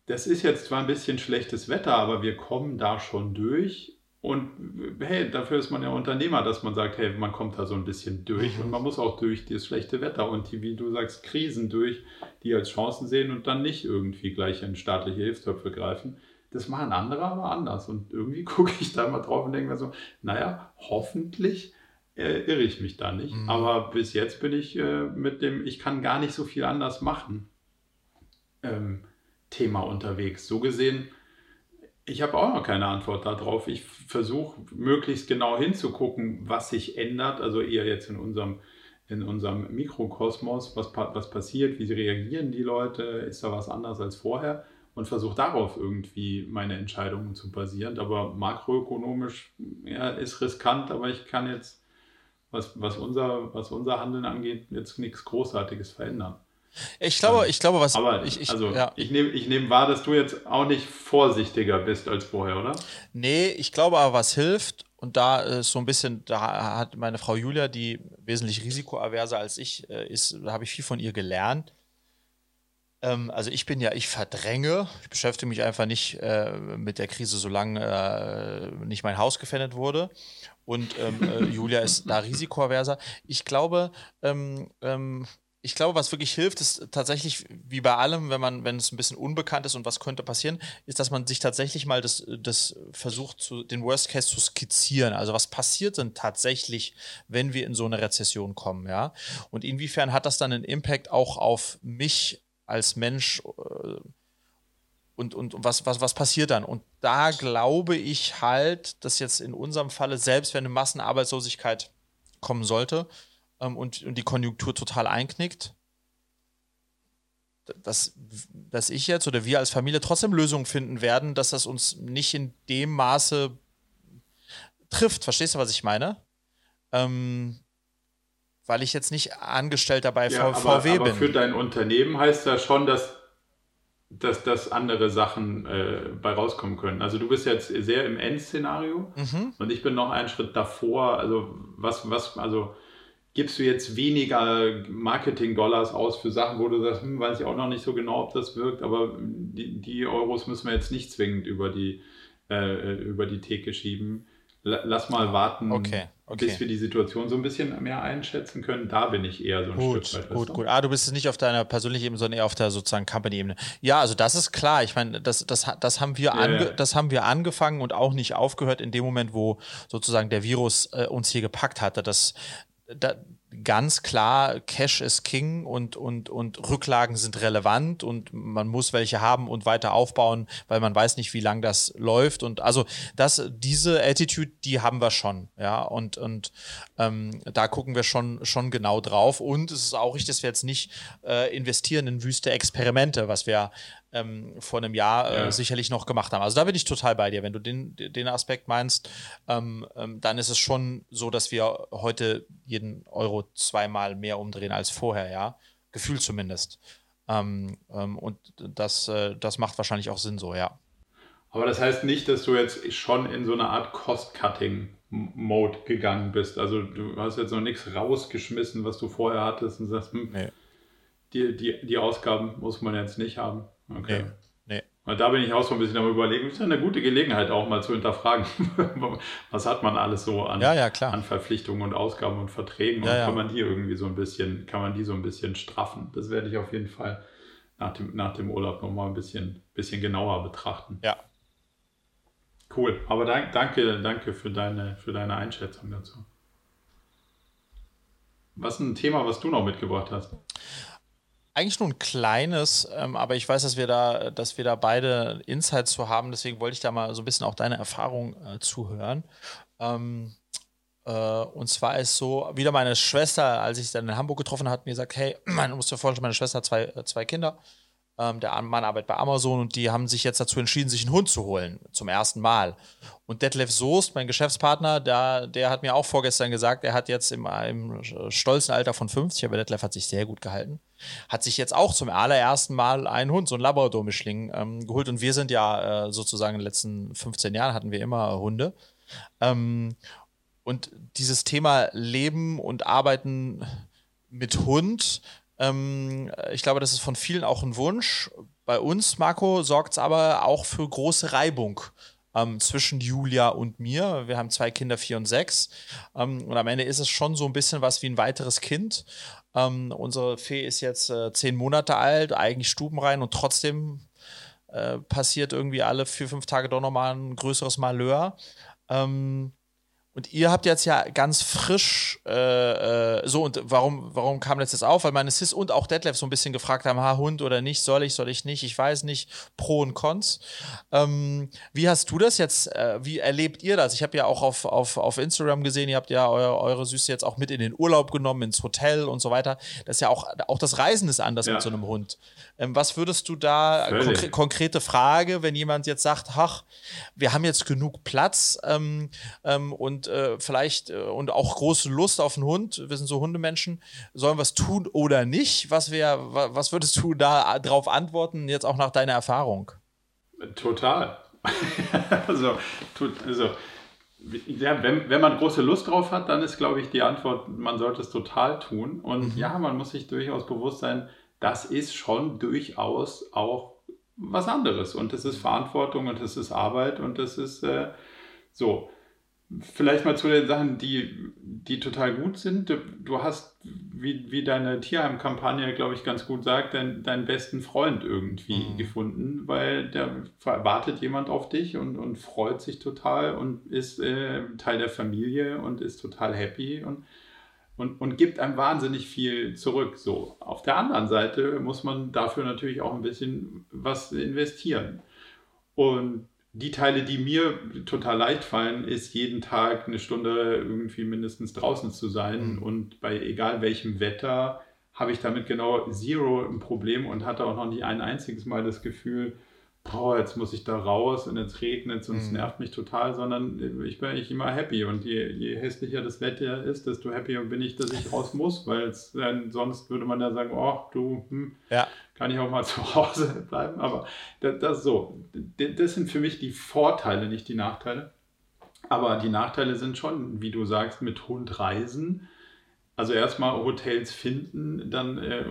das ist jetzt zwar ein bisschen schlechtes Wetter, aber wir kommen da schon durch. Und hey, dafür ist man ja Unternehmer, dass man sagt, hey, man kommt da so ein bisschen durch mhm. und man muss auch durch das schlechte Wetter und die, wie du sagst, Krisen durch, die als Chancen sehen und dann nicht irgendwie gleich in staatliche Hilfstöpfe greifen. Das machen andere aber anders. Und irgendwie *laughs* gucke ich da mal drauf und denke mir so, naja, hoffentlich äh, irre ich mich da nicht. Mhm. Aber bis jetzt bin ich äh, mit dem, ich kann gar nicht so viel anders machen, ähm, Thema unterwegs. So gesehen, ich habe auch noch keine Antwort darauf. Ich versuche möglichst genau hinzugucken, was sich ändert. Also eher jetzt in unserem, in unserem Mikrokosmos, was, was passiert, wie reagieren die Leute, ist da was anders als vorher und versuche darauf irgendwie meine Entscheidungen zu basieren. Aber makroökonomisch ja, ist riskant, aber ich kann jetzt, was, was, unser, was unser Handeln angeht, jetzt nichts Großartiges verändern. Ich glaube, ähm, ich glaube, was. Aber ich, ich, also, ja. ich nehme ich nehm wahr, dass du jetzt auch nicht vorsichtiger bist als vorher, oder? Nee, ich glaube aber, was hilft, und da ist so ein bisschen, da hat meine Frau Julia, die wesentlich risikoaverser als ich äh, ist, da habe ich viel von ihr gelernt. Ähm, also ich bin ja, ich verdränge, ich beschäftige mich einfach nicht äh, mit der Krise, solange äh, nicht mein Haus gefändet wurde. Und ähm, äh, Julia ist da risikoaverser. Ich glaube, ähm, ähm, ich glaube, was wirklich hilft, ist tatsächlich, wie bei allem, wenn man, wenn es ein bisschen unbekannt ist und was könnte passieren, ist, dass man sich tatsächlich mal das, das versucht, zu, den Worst Case zu skizzieren. Also was passiert denn tatsächlich, wenn wir in so eine Rezession kommen, ja? Und inwiefern hat das dann einen Impact auch auf mich als Mensch äh, und, und was, was, was passiert dann? Und da glaube ich halt, dass jetzt in unserem Falle, selbst wenn eine Massenarbeitslosigkeit kommen sollte ähm, und, und die Konjunktur total einknickt, dass, dass ich jetzt oder wir als Familie trotzdem Lösungen finden werden, dass das uns nicht in dem Maße trifft. Verstehst du, was ich meine? Ähm, weil ich jetzt nicht Angestellter bei ja, VW aber, bin. Aber für dein Unternehmen heißt das schon, dass, dass, dass andere Sachen äh, bei rauskommen können. Also du bist jetzt sehr im Endszenario mhm. und ich bin noch einen Schritt davor. Also was, was, also gibst du jetzt weniger Marketing-Dollars aus für Sachen, wo du sagst, hm, weiß ich auch noch nicht so genau, ob das wirkt, aber die, die Euros müssen wir jetzt nicht zwingend über die, äh, über die Theke schieben. Lass mal warten, okay, okay. bis wir die Situation so ein bisschen mehr einschätzen können. Da bin ich eher so ein gut, Stück weit. Gut, gut. Ah, du bist nicht auf deiner persönlichen Ebene, sondern eher auf der sozusagen Company-Ebene. Ja, also das ist klar. Ich meine, das, das, das, haben wir yeah. das haben wir angefangen und auch nicht aufgehört in dem Moment, wo sozusagen der Virus äh, uns hier gepackt hatte. Das, da, ganz klar, Cash ist King und, und, und Rücklagen sind relevant und man muss welche haben und weiter aufbauen, weil man weiß nicht, wie lange das läuft. Und also das, diese Attitude, die haben wir schon, ja. Und, und ähm, da gucken wir schon, schon genau drauf. Und es ist auch richtig, dass wir jetzt nicht äh, investieren in wüste Experimente, was wir ähm, vor einem Jahr äh, ja. sicherlich noch gemacht haben. Also da bin ich total bei dir. Wenn du den, den Aspekt meinst, ähm, ähm, dann ist es schon so, dass wir heute jeden Euro zweimal mehr umdrehen als vorher, ja. Gefühl zumindest. Ähm, ähm, und das, äh, das macht wahrscheinlich auch Sinn so, ja. Aber das heißt nicht, dass du jetzt schon in so eine Art Cost-Cutting-Mode gegangen bist. Also du hast jetzt noch nichts rausgeschmissen, was du vorher hattest und sagst, hm, nee. die, die, die Ausgaben muss man jetzt nicht haben. Okay. Nee. nee. Und da bin ich auch so ein bisschen am überlegen, ist ja eine gute Gelegenheit auch mal zu hinterfragen, *laughs* was hat man alles so an, ja, ja, an Verpflichtungen und Ausgaben und Verträgen ja, und kann man die irgendwie so ein bisschen, kann man die so ein bisschen straffen. Das werde ich auf jeden Fall nach dem, nach dem Urlaub nochmal ein bisschen, bisschen genauer betrachten. Ja. Cool. Aber dank, danke, danke für deine, für deine Einschätzung dazu. Was ist ein Thema, was du noch mitgebracht hast? Eigentlich nur ein kleines, ähm, aber ich weiß, dass wir da, dass wir da beide Insights zu haben. Deswegen wollte ich da mal so ein bisschen auch deine Erfahrung äh, zuhören. Ähm, äh, und zwar ist so, wieder meine Schwester, als ich dann in Hamburg getroffen habe, mir gesagt, hey, *clears throat* man muss dir vorstellen, meine Schwester hat zwei, äh, zwei Kinder. Ähm, der Mann arbeitet bei Amazon und die haben sich jetzt dazu entschieden, sich einen Hund zu holen, zum ersten Mal. Und Detlef Soest, mein Geschäftspartner, der, der hat mir auch vorgestern gesagt, er hat jetzt im, im stolzen Alter von 50, aber Detlef hat sich sehr gut gehalten, hat sich jetzt auch zum allerersten Mal einen Hund, so einen Labrador-Mischling, ähm, geholt. Und wir sind ja äh, sozusagen in den letzten 15 Jahren hatten wir immer Hunde. Ähm, und dieses Thema Leben und Arbeiten mit Hund, ähm, ich glaube, das ist von vielen auch ein Wunsch. Bei uns, Marco, sorgt es aber auch für große Reibung ähm, zwischen Julia und mir. Wir haben zwei Kinder, vier und sechs. Ähm, und am Ende ist es schon so ein bisschen was wie ein weiteres Kind. Ähm, unsere Fee ist jetzt äh, zehn Monate alt, eigentlich stubenrein und trotzdem äh, passiert irgendwie alle vier, fünf Tage doch nochmal ein größeres Malheur. Ähm, und ihr habt jetzt ja ganz frisch, äh, äh, so und warum, warum kam das jetzt auf? Weil meine Sis und auch Detlef so ein bisschen gefragt haben, ha, Hund oder nicht, soll ich, soll ich nicht, ich weiß nicht, Pro und Cons. Ähm, wie hast du das jetzt, äh, wie erlebt ihr das? Ich habe ja auch auf, auf, auf Instagram gesehen, ihr habt ja eure, eure Süße jetzt auch mit in den Urlaub genommen, ins Hotel und so weiter. Das ist ja auch, auch das Reisen ist anders ja. mit so einem Hund. Ähm, was würdest du da, konkre konkrete Frage, wenn jemand jetzt sagt, ach, wir haben jetzt genug Platz ähm, ähm und äh, vielleicht äh, und auch große Lust auf einen Hund, wir sind so Hundemenschen, sollen wir es tun oder nicht? Was, wär, was würdest du da drauf antworten, jetzt auch nach deiner Erfahrung? Total. *laughs* also, also ja, wenn, wenn man große Lust drauf hat, dann ist, glaube ich, die Antwort, man sollte es total tun. Und mhm. ja, man muss sich durchaus bewusst sein, das ist schon durchaus auch was anderes. Und es ist Verantwortung und es ist Arbeit und es ist äh, so. Vielleicht mal zu den Sachen, die, die total gut sind. Du hast, wie, wie deine Tierheim-Kampagne, glaube ich, ganz gut sagt, dein, deinen besten Freund irgendwie mhm. gefunden, weil da wartet jemand auf dich und, und freut sich total und ist äh, Teil der Familie und ist total happy und, und, und gibt einem wahnsinnig viel zurück. So. Auf der anderen Seite muss man dafür natürlich auch ein bisschen was investieren. Und die Teile, die mir total leicht fallen, ist jeden Tag eine Stunde irgendwie mindestens draußen zu sein. Mhm. Und bei egal welchem Wetter habe ich damit genau zero ein Problem und hatte auch noch nicht ein einziges Mal das Gefühl, boah, jetzt muss ich da raus und jetzt regnet es und es mhm. nervt mich total, sondern ich bin eigentlich immer happy. Und je, je hässlicher das Wetter ist, desto happier bin ich, dass ich raus muss, weil äh, sonst würde man ja sagen, oh, du, hm, ja. kann ich auch mal *laughs* zu Hause bleiben. Aber das, das so, das sind für mich die Vorteile, nicht die Nachteile. Aber die Nachteile sind schon, wie du sagst, mit Hund reisen. Also erstmal Hotels finden, dann äh,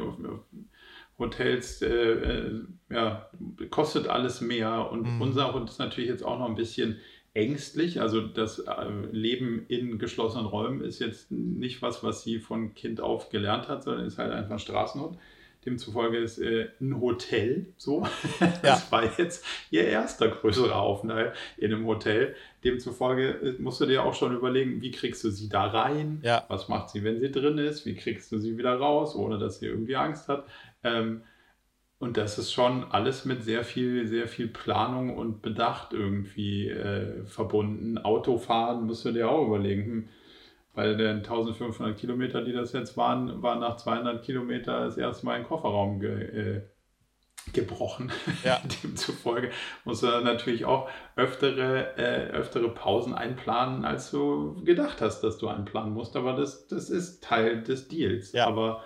Hotels, äh, äh, ja, kostet alles mehr. Und mhm. unser Hund ist natürlich jetzt auch noch ein bisschen ängstlich. Also das äh, Leben in geschlossenen Räumen ist jetzt nicht was, was sie von Kind auf gelernt hat, sondern ist halt einfach ein Straßenhund. Demzufolge ist äh, ein Hotel so. *laughs* Das ja. war jetzt ihr erster größerer Aufenthalt in einem Hotel. Demzufolge äh, musst du dir auch schon überlegen, wie kriegst du sie da rein? Ja. Was macht sie, wenn sie drin ist? Wie kriegst du sie wieder raus, ohne dass sie irgendwie Angst hat? Ähm, und das ist schon alles mit sehr viel, sehr viel Planung und Bedacht irgendwie äh, verbunden. Autofahren musst du dir auch überlegen. Hm, bei den 1500 Kilometer, die das jetzt waren, war nach 200 Kilometer das erste Mal ein Kofferraum ge, äh, gebrochen. Ja. *laughs* Demzufolge musst du natürlich auch öftere, äh, öftere Pausen einplanen, als du gedacht hast, dass du einplanen musst. Aber das, das ist Teil des Deals. Ja. Aber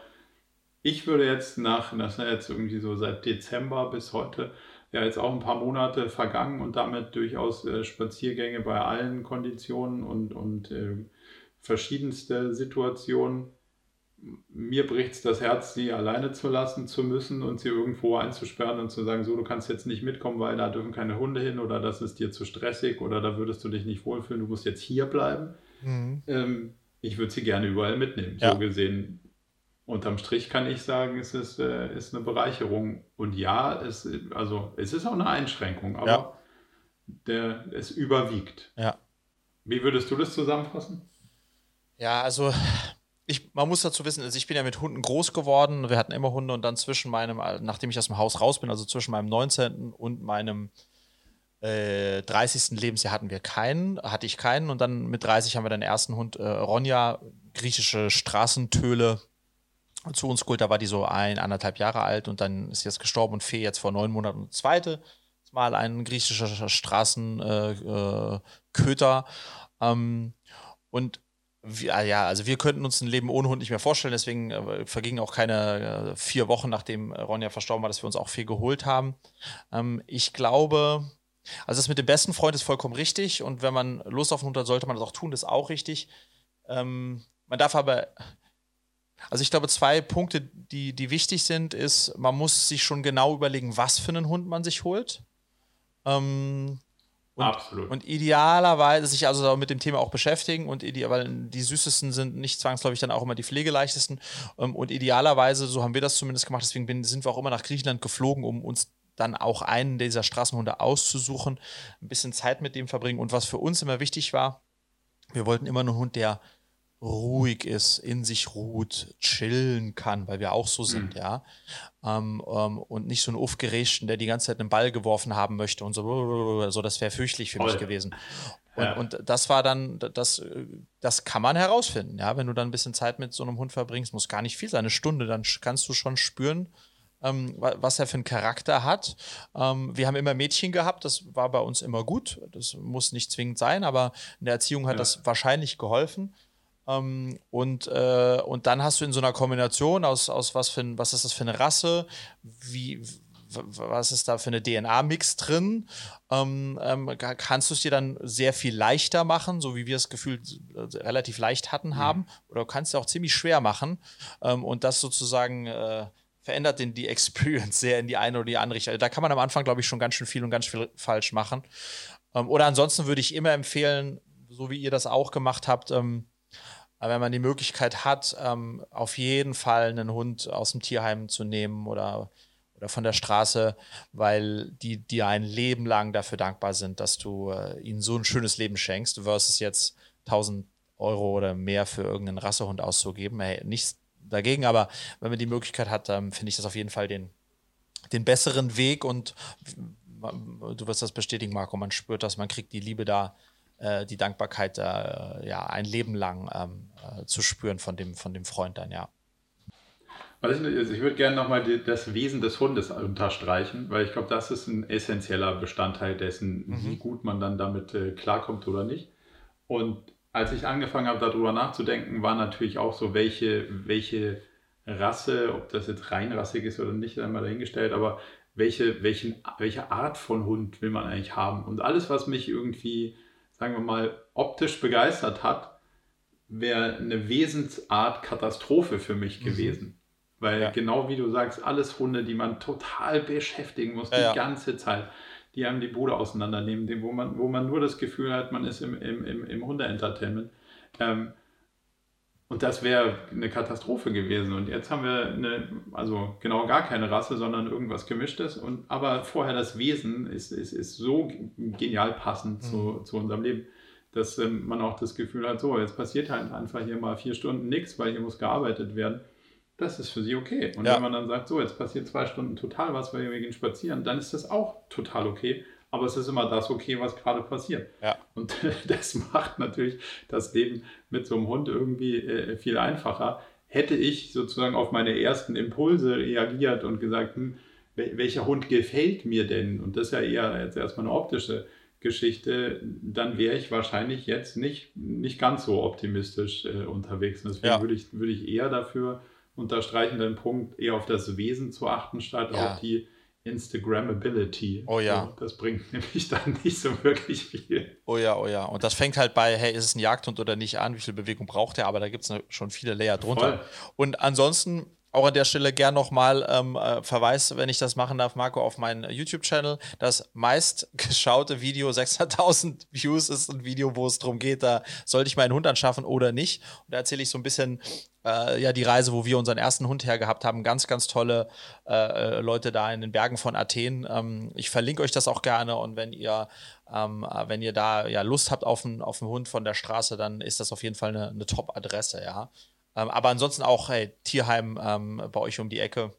ich würde jetzt nach, das ist jetzt irgendwie so seit Dezember bis heute, ja jetzt auch ein paar Monate vergangen und damit durchaus äh, Spaziergänge bei allen Konditionen und, und äh, verschiedenste Situationen. Mir bricht es das Herz, sie alleine zu lassen zu müssen und sie irgendwo einzusperren und zu sagen, so, du kannst jetzt nicht mitkommen, weil da dürfen keine Hunde hin oder das ist dir zu stressig oder da würdest du dich nicht wohlfühlen, du musst jetzt hier bleiben. Mhm. Ähm, ich würde sie gerne überall mitnehmen. Ja. So gesehen unterm Strich kann ich sagen, es ist, äh, ist eine Bereicherung. Und ja, es, also, es ist auch eine Einschränkung, aber ja. der, es überwiegt. Ja. Wie würdest du das zusammenfassen? Ja, also ich, man muss dazu wissen, also ich bin ja mit Hunden groß geworden. Wir hatten immer Hunde und dann zwischen meinem, nachdem ich aus dem Haus raus bin, also zwischen meinem 19. und meinem äh, 30. Lebensjahr hatten wir keinen, hatte ich keinen und dann mit 30 haben wir den ersten Hund, äh, Ronja, griechische Straßentöle, zu uns geholt. Da war die so ein, anderthalb Jahre alt und dann ist jetzt gestorben und Fee jetzt vor neun Monaten und zweite Mal ein griechischer Straßenköter. Äh, äh, ähm, und wir, ah ja, also wir könnten uns ein Leben ohne Hund nicht mehr vorstellen, deswegen äh, vergingen auch keine äh, vier Wochen, nachdem Ronja verstorben war, dass wir uns auch viel geholt haben. Ähm, ich glaube, also das mit dem besten Freund ist vollkommen richtig und wenn man Lust auf einen Hund hat, sollte man das auch tun, das ist auch richtig. Ähm, man darf aber also ich glaube, zwei Punkte, die, die wichtig sind, ist, man muss sich schon genau überlegen, was für einen Hund man sich holt. Ähm, und, Absolut. Und idealerweise sich also mit dem Thema auch beschäftigen und weil die süßesten sind nicht zwangsläufig dann auch immer die pflegeleichtesten. Ähm, und idealerweise, so haben wir das zumindest gemacht, deswegen sind wir auch immer nach Griechenland geflogen, um uns dann auch einen dieser Straßenhunde auszusuchen, ein bisschen Zeit mit dem verbringen. Und was für uns immer wichtig war, wir wollten immer einen Hund, der ruhig ist, in sich ruht, chillen kann, weil wir auch so sind, mhm. ja. Ähm, ähm, und nicht so ein Aufgeregten, der die ganze Zeit einen Ball geworfen haben möchte und so, so das wäre fürchtlich für mich gewesen. Und, ja. und, das war dann, das, das kann man herausfinden, ja. Wenn du dann ein bisschen Zeit mit so einem Hund verbringst, muss gar nicht viel sein, eine Stunde, dann kannst du schon spüren, ähm, was er für einen Charakter hat. Ähm, wir haben immer Mädchen gehabt, das war bei uns immer gut. Das muss nicht zwingend sein, aber in der Erziehung hat ja. das wahrscheinlich geholfen. Ähm, und, äh, und dann hast du in so einer Kombination aus, aus was, für ein, was ist das für eine Rasse, wie, was ist da für eine DNA-Mix drin, ähm, ähm, kannst du es dir dann sehr viel leichter machen, so wie wir das Gefühl äh, relativ leicht hatten mhm. haben, oder kannst du auch ziemlich schwer machen ähm, und das sozusagen äh, verändert den, die *laughs* Experience sehr in die eine oder die andere Richtung. Also da kann man am Anfang, glaube ich, schon ganz schön viel und ganz viel falsch machen. Ähm, oder ansonsten würde ich immer empfehlen, so wie ihr das auch gemacht habt, ähm, wenn man die Möglichkeit hat, ähm, auf jeden Fall einen Hund aus dem Tierheim zu nehmen oder, oder von der Straße, weil die dir ein Leben lang dafür dankbar sind, dass du äh, ihnen so ein schönes Leben schenkst, versus jetzt 1000 Euro oder mehr für irgendeinen Rassehund auszugeben. Hey, nichts dagegen, aber wenn man die Möglichkeit hat, ähm, finde ich das auf jeden Fall den, den besseren Weg und du wirst das bestätigen, Marco, man spürt das, man kriegt die Liebe da äh, die Dankbarkeit äh, ja ein Leben lang ähm, äh, zu spüren von dem, von dem Freund dann, ja. Also ich, also ich würde gerne nochmal das Wesen des Hundes unterstreichen, weil ich glaube, das ist ein essentieller Bestandteil dessen, mhm. wie gut man dann damit äh, klarkommt oder nicht. Und als ich angefangen habe, darüber nachzudenken, war natürlich auch so, welche, welche Rasse, ob das jetzt reinrassig ist oder nicht, einmal dahingestellt, aber welche, welchen, welche Art von Hund will man eigentlich haben? Und alles, was mich irgendwie, sagen wir mal, optisch begeistert hat, wäre eine Wesensart Katastrophe für mich mhm. gewesen. Weil ja. genau wie du sagst, alles Hunde, die man total beschäftigen muss, ja, die ja. ganze Zeit, die einem die Bude auseinandernehmen, wo man, wo man nur das Gefühl hat, man ist im, im, im, im Hunde-Entertainment. Ähm, und das wäre eine Katastrophe gewesen. Und jetzt haben wir eine, also genau gar keine Rasse, sondern irgendwas Gemischtes. Und, aber vorher das Wesen ist, ist, ist so genial passend mhm. zu, zu unserem Leben dass ähm, man auch das Gefühl hat, so, jetzt passiert halt einfach hier mal vier Stunden nichts, weil hier muss gearbeitet werden. Das ist für sie okay. Und ja. wenn man dann sagt, so, jetzt passiert zwei Stunden total was, weil wir gehen spazieren, dann ist das auch total okay. Aber es ist immer das okay, was gerade passiert. Ja. Und *laughs* das macht natürlich das Leben mit so einem Hund irgendwie äh, viel einfacher. Hätte ich sozusagen auf meine ersten Impulse reagiert und gesagt, hm, welcher Hund gefällt mir denn? Und das ist ja eher jetzt erstmal eine optische Geschichte, dann wäre ich wahrscheinlich jetzt nicht, nicht ganz so optimistisch äh, unterwegs. Und deswegen ja. würde, ich, würde ich eher dafür unterstreichen, den Punkt eher auf das Wesen zu achten, statt ja. auf die Instagrammability. Oh ja. Das bringt *laughs* nämlich dann nicht so wirklich viel. Oh ja, oh ja. Und das fängt halt bei, hey, ist es ein Jagdhund oder nicht an? Wie viel Bewegung braucht er? Aber da gibt es schon viele Layer drunter. Voll. Und ansonsten auch an der Stelle gern nochmal ähm, äh, Verweis, wenn ich das machen darf, Marco, auf meinen YouTube-Channel. Das meistgeschaute *laughs* Video, 600.000 *laughs* Views, ist ein Video, wo es darum geht, da sollte ich meinen Hund anschaffen oder nicht. Und da erzähle ich so ein bisschen äh, ja die Reise, wo wir unseren ersten Hund hergehabt haben. Ganz, ganz tolle äh, äh, Leute da in den Bergen von Athen. Ähm, ich verlinke euch das auch gerne und wenn ihr, ähm, äh, wenn ihr da ja Lust habt auf einen, auf einen Hund von der Straße, dann ist das auf jeden Fall eine, eine Top-Adresse, ja. Ähm, aber ansonsten auch, hey, Tierheim ähm, bei euch um die Ecke.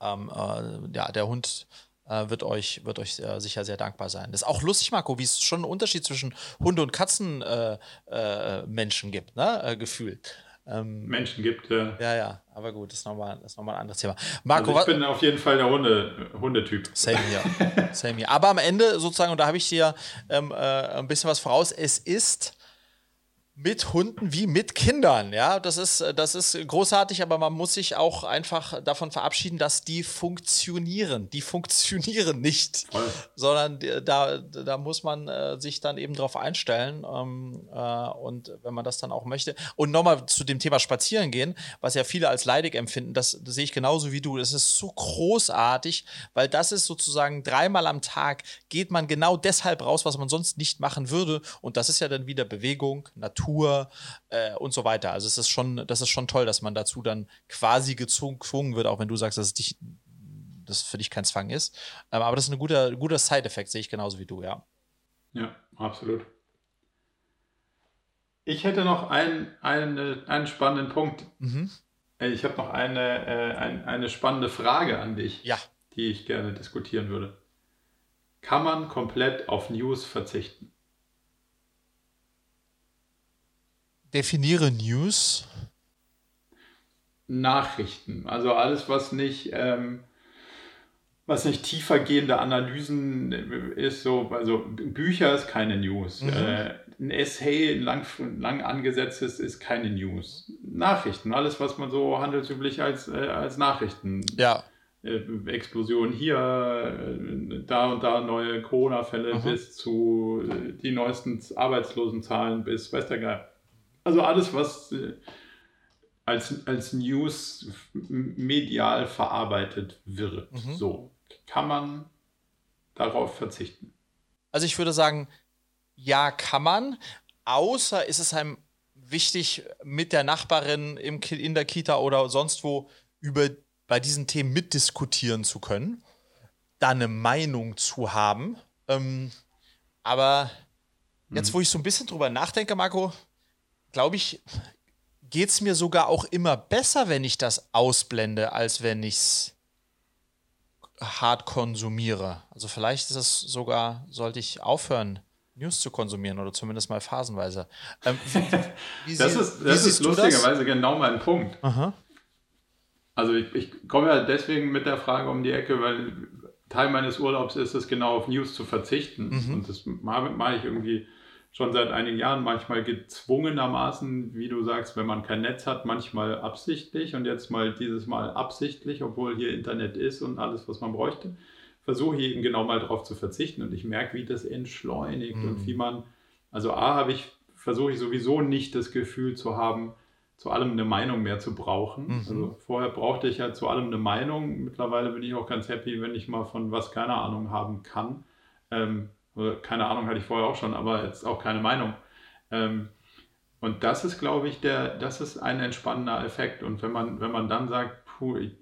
Ähm, äh, ja, der Hund äh, wird euch, wird euch äh, sicher sehr dankbar sein. Das ist auch lustig, Marco, wie es schon einen Unterschied zwischen Hunde- und Katzenmenschen äh, äh, gibt, ne? Äh, gefühlt. Ähm, Menschen gibt, ja. Ja, ja, aber gut, das ist nochmal noch ein anderes Thema. Marco, also ich bin auf jeden Fall der Hunde, Hundetyp. Same hier. *laughs* Same hier. Aber am Ende sozusagen, und da habe ich dir ähm, ein bisschen was voraus, es ist mit Hunden wie mit Kindern. Ja, das ist, das ist großartig, aber man muss sich auch einfach davon verabschieden, dass die funktionieren. Die funktionieren nicht, Voll. sondern da, da muss man äh, sich dann eben drauf einstellen. Ähm, äh, und wenn man das dann auch möchte. Und nochmal zu dem Thema Spazieren gehen, was ja viele als leidig empfinden, das, das sehe ich genauso wie du. Das ist so großartig, weil das ist sozusagen dreimal am Tag geht man genau deshalb raus, was man sonst nicht machen würde. Und das ist ja dann wieder Bewegung, Natur. Natur äh, und so weiter. Also es ist schon, das ist schon toll, dass man dazu dann quasi gezwungen wird, auch wenn du sagst, dass es dich, das für dich kein Zwang ist. Ähm, aber das ist ein guter, guter Side-Effekt, sehe ich genauso wie du, ja. Ja, absolut. Ich hätte noch einen, einen, einen spannenden Punkt. Mhm. Äh, ich habe noch eine, äh, ein, eine spannende Frage an dich, ja. die ich gerne diskutieren würde. Kann man komplett auf News verzichten? Definiere News. Nachrichten. Also alles, was nicht, ähm, was nicht tiefergehende Analysen ist, so, also Bücher ist keine News. Mhm. Äh, ein Essay, lang, lang angesetztes, ist keine News. Nachrichten, alles, was man so handelsüblich als, äh, als Nachrichten. Ja. Äh, Explosion hier, äh, da und da neue Corona-Fälle mhm. bis zu äh, die neuesten Arbeitslosenzahlen bis, weiß der Geil. Also alles, was äh, als, als News medial verarbeitet wird. Mhm. So kann man darauf verzichten. Also ich würde sagen, ja, kann man, außer ist es einem wichtig, mit der Nachbarin im, in der Kita oder sonst wo über bei diesen Themen mitdiskutieren zu können, da eine Meinung zu haben. Ähm, aber jetzt, mhm. wo ich so ein bisschen drüber nachdenke, Marco, glaube ich, geht es mir sogar auch immer besser, wenn ich das ausblende, als wenn ich es hart konsumiere. Also vielleicht ist es sogar, sollte ich aufhören, News zu konsumieren oder zumindest mal phasenweise. Ähm, wie, *laughs* wie das ist, das ist lustigerweise das? genau mein Punkt. Aha. Also ich, ich komme ja deswegen mit der Frage um die Ecke, weil Teil meines Urlaubs ist es genau auf News zu verzichten. Mhm. Und das mache ich irgendwie schon seit einigen Jahren, manchmal gezwungenermaßen, wie du sagst, wenn man kein Netz hat, manchmal absichtlich und jetzt mal dieses Mal absichtlich, obwohl hier Internet ist und alles, was man bräuchte, versuche ich eben genau mal darauf zu verzichten und ich merke, wie das entschleunigt mhm. und wie man, also A, habe ich, versuche ich sowieso nicht das Gefühl zu haben, zu allem eine Meinung mehr zu brauchen. Mhm. Also vorher brauchte ich ja zu allem eine Meinung. Mittlerweile bin ich auch ganz happy, wenn ich mal von was keine Ahnung haben kann. Ähm, keine Ahnung hatte ich vorher auch schon, aber jetzt auch keine Meinung. Ähm, und das ist, glaube ich, der, das ist ein entspannender Effekt. Und wenn man, wenn man dann sagt, puh, ich,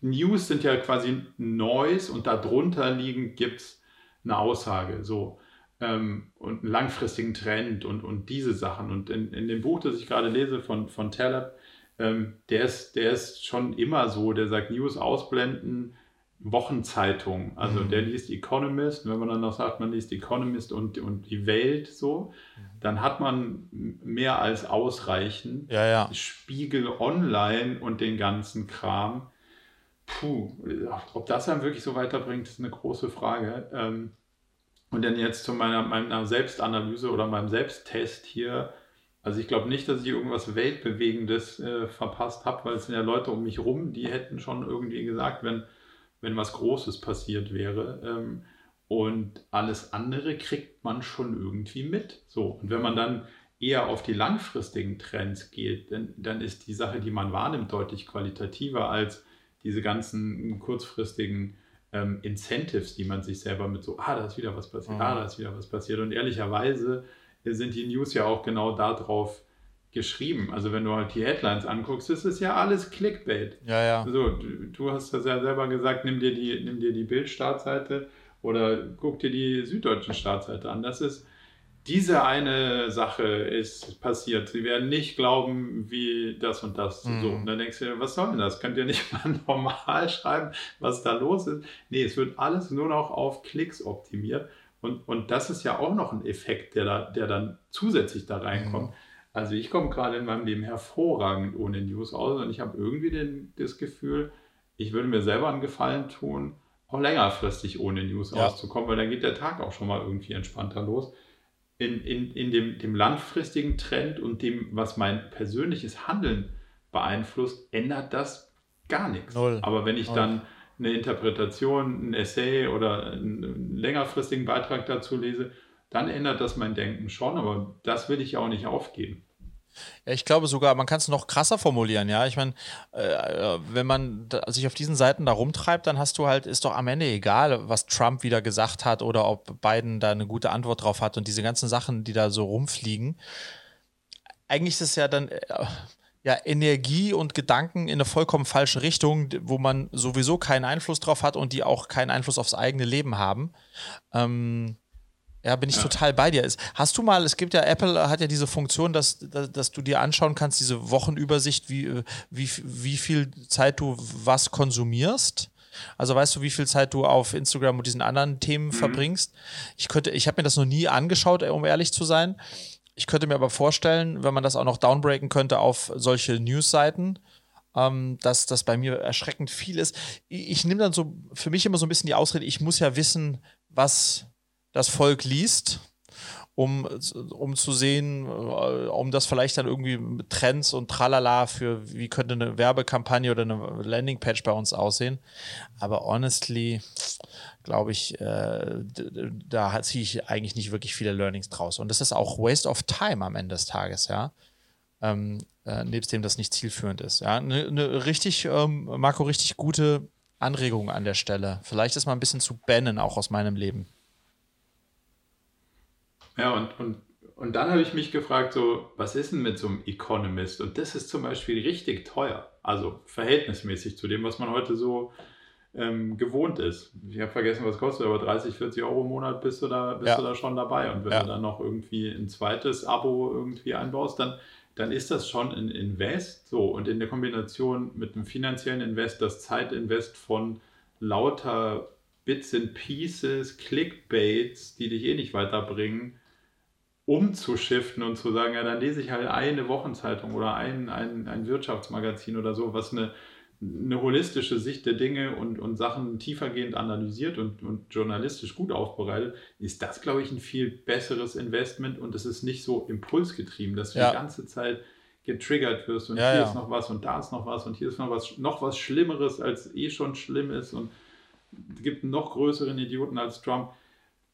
News sind ja quasi Noise und darunter liegend gibt es eine Aussage. So ähm, und einen langfristigen Trend und, und diese Sachen. Und in, in dem Buch, das ich gerade lese von, von Taleb, ähm, der, ist, der ist schon immer so, der sagt News ausblenden, Wochenzeitung. Also mhm. der liest Economist, wenn man dann noch sagt, man liest Economist und, und die Welt so, mhm. dann hat man mehr als ausreichend ja, ja. Spiegel online und den ganzen Kram. Puh, ob das dann wirklich so weiterbringt, ist eine große Frage. Ähm, und dann jetzt zu meiner, meiner Selbstanalyse oder meinem Selbsttest hier. Also ich glaube nicht, dass ich irgendwas Weltbewegendes äh, verpasst habe, weil es sind ja Leute um mich rum, die hätten schon irgendwie gesagt, wenn, wenn was Großes passiert wäre. Ähm, und alles andere kriegt man schon irgendwie mit. So, und wenn man dann eher auf die langfristigen Trends geht, dann, dann ist die Sache, die man wahrnimmt, deutlich qualitativer als diese ganzen kurzfristigen ähm, Incentives, die man sich selber mit so, ah, da ist wieder was passiert, mhm. ah, da ist wieder was passiert. Und ehrlicherweise sind die News ja auch genau darauf geschrieben. Also wenn du halt die Headlines anguckst, ist es ja alles Clickbait. Ja, ja. So, du, du hast das ja selber gesagt, nimm dir die, nimm dir die Bild-Startseite oder guck dir die süddeutschen Startseite an. Das ist diese eine Sache ist passiert. Sie werden nicht glauben, wie das und das. Mhm. So. Und dann denkst du dir, was soll denn das? Könnt ihr nicht *laughs* mal normal schreiben, was da los ist? Nee, es wird alles nur noch auf Klicks optimiert. Und, und das ist ja auch noch ein Effekt, der, da, der dann zusätzlich da reinkommt. Mhm. Also ich komme gerade in meinem Leben hervorragend ohne News aus und ich habe irgendwie den, das Gefühl, ich würde mir selber einen Gefallen tun, auch längerfristig ohne News ja. auszukommen, weil dann geht der Tag auch schon mal irgendwie entspannter los in, in, in dem, dem langfristigen Trend und dem, was mein persönliches Handeln beeinflusst, ändert das gar nichts. Null. Aber wenn ich Null. dann eine Interpretation, ein Essay oder einen längerfristigen Beitrag dazu lese, dann ändert das mein Denken schon, aber das will ich auch nicht aufgeben. Ja, ich glaube sogar, man kann es noch krasser formulieren, ja. Ich meine, äh, wenn man sich auf diesen Seiten da rumtreibt, dann hast du halt, ist doch am Ende egal, was Trump wieder gesagt hat oder ob Biden da eine gute Antwort drauf hat und diese ganzen Sachen, die da so rumfliegen. Eigentlich ist es ja dann. Äh, ja, Energie und Gedanken in eine vollkommen falsche Richtung, wo man sowieso keinen Einfluss drauf hat und die auch keinen Einfluss aufs eigene Leben haben. Ähm, ja, bin ich ja. total bei dir. Hast du mal, es gibt ja, Apple hat ja diese Funktion, dass, dass, dass, du dir anschauen kannst, diese Wochenübersicht, wie, wie, wie viel Zeit du was konsumierst. Also weißt du, wie viel Zeit du auf Instagram und diesen anderen Themen mhm. verbringst? Ich könnte, ich habe mir das noch nie angeschaut, um ehrlich zu sein. Ich könnte mir aber vorstellen, wenn man das auch noch downbreaken könnte auf solche News-Seiten, ähm, dass das bei mir erschreckend viel ist. Ich, ich nehme dann so für mich immer so ein bisschen die Ausrede, ich muss ja wissen, was das Volk liest, um, um zu sehen, äh, um das vielleicht dann irgendwie mit Trends und Tralala für, wie könnte eine Werbekampagne oder eine Landingpage bei uns aussehen. Aber honestly, glaube ich, äh, da ziehe ich eigentlich nicht wirklich viele Learnings draus. Und das ist auch Waste of Time am Ende des Tages, ja. Ähm, äh, nebst dem das nicht zielführend ist. Ja, eine ne richtig, ähm, Marco, richtig gute Anregung an der Stelle. Vielleicht ist mal ein bisschen zu bannen, auch aus meinem Leben. Ja, und, und, und dann habe ich mich gefragt, so, was ist denn mit so einem Economist? Und das ist zum Beispiel richtig teuer. Also verhältnismäßig zu dem, was man heute so ähm, gewohnt ist. Ich habe vergessen, was kostet, aber 30, 40 Euro im Monat bist du da, bist ja. du da schon dabei. Und wenn ja. du dann noch irgendwie ein zweites Abo irgendwie einbaust, dann, dann ist das schon ein Invest. So, und in der Kombination mit einem finanziellen Invest, das Zeitinvest von lauter Bits and Pieces, Clickbaits, die dich eh nicht weiterbringen, umzuschiften und zu sagen, ja, dann lese ich halt eine Wochenzeitung oder ein, ein, ein Wirtschaftsmagazin oder so, was eine, eine holistische Sicht der Dinge und, und Sachen tiefergehend analysiert und, und journalistisch gut aufbereitet, ist das, glaube ich, ein viel besseres Investment und es ist nicht so impulsgetrieben, dass du ja. die ganze Zeit getriggert wirst und ja, hier ja. ist noch was und da ist noch was und hier ist noch was, noch was Schlimmeres, als eh schon schlimm ist und es gibt einen noch größeren Idioten als Trump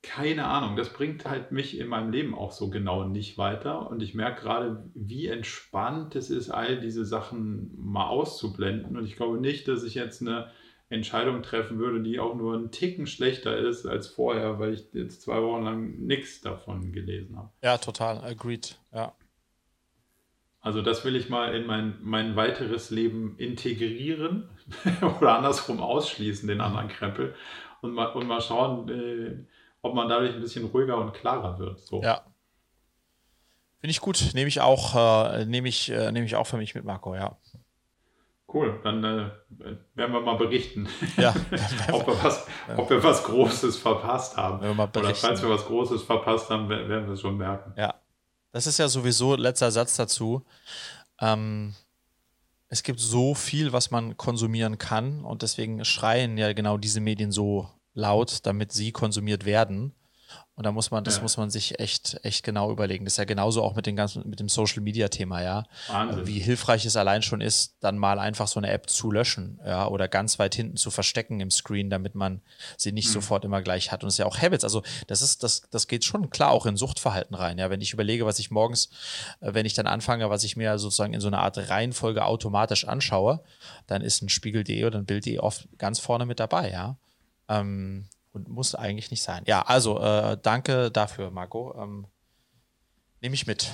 keine Ahnung, das bringt halt mich in meinem Leben auch so genau nicht weiter. Und ich merke gerade, wie entspannt es ist, all diese Sachen mal auszublenden. Und ich glaube nicht, dass ich jetzt eine Entscheidung treffen würde, die auch nur einen Ticken schlechter ist als vorher, weil ich jetzt zwei Wochen lang nichts davon gelesen habe. Ja, total, agreed, ja. Also das will ich mal in mein, mein weiteres Leben integrieren *laughs* oder andersrum ausschließen, den anderen Krempel. Und mal, und mal schauen, äh, ob man dadurch ein bisschen ruhiger und klarer wird. So. Ja. Finde ich gut. Nehme ich auch, äh, nehme ich, äh, nehme ich auch für mich mit, Marco, ja. Cool, dann äh, werden wir mal berichten, ja, *laughs* ob, wir was, ob wir was Großes verpasst haben. Oder falls wir was Großes verpasst haben, werden wir es schon merken. Ja, das ist ja sowieso letzter Satz dazu. Ähm, es gibt so viel, was man konsumieren kann und deswegen schreien ja genau diese Medien so laut, damit sie konsumiert werden. Und da muss man, das ja. muss man sich echt, echt genau überlegen. Das ist ja genauso auch mit dem ganzen, mit dem Social Media Thema, ja. Wahnsinn. Wie hilfreich es allein schon ist, dann mal einfach so eine App zu löschen, ja, oder ganz weit hinten zu verstecken im Screen, damit man sie nicht mhm. sofort immer gleich hat. Und es ist ja auch Habits. Also, das ist, das, das geht schon klar auch in Suchtverhalten rein, ja. Wenn ich überlege, was ich morgens, äh, wenn ich dann anfange, was ich mir sozusagen in so einer Art Reihenfolge automatisch anschaue, dann ist ein Spiegel.de oder ein Bild.de oft ganz vorne mit dabei, ja. Ähm, und muss eigentlich nicht sein. Ja, also äh, danke dafür, Marco. Ähm, Nehme ich mit.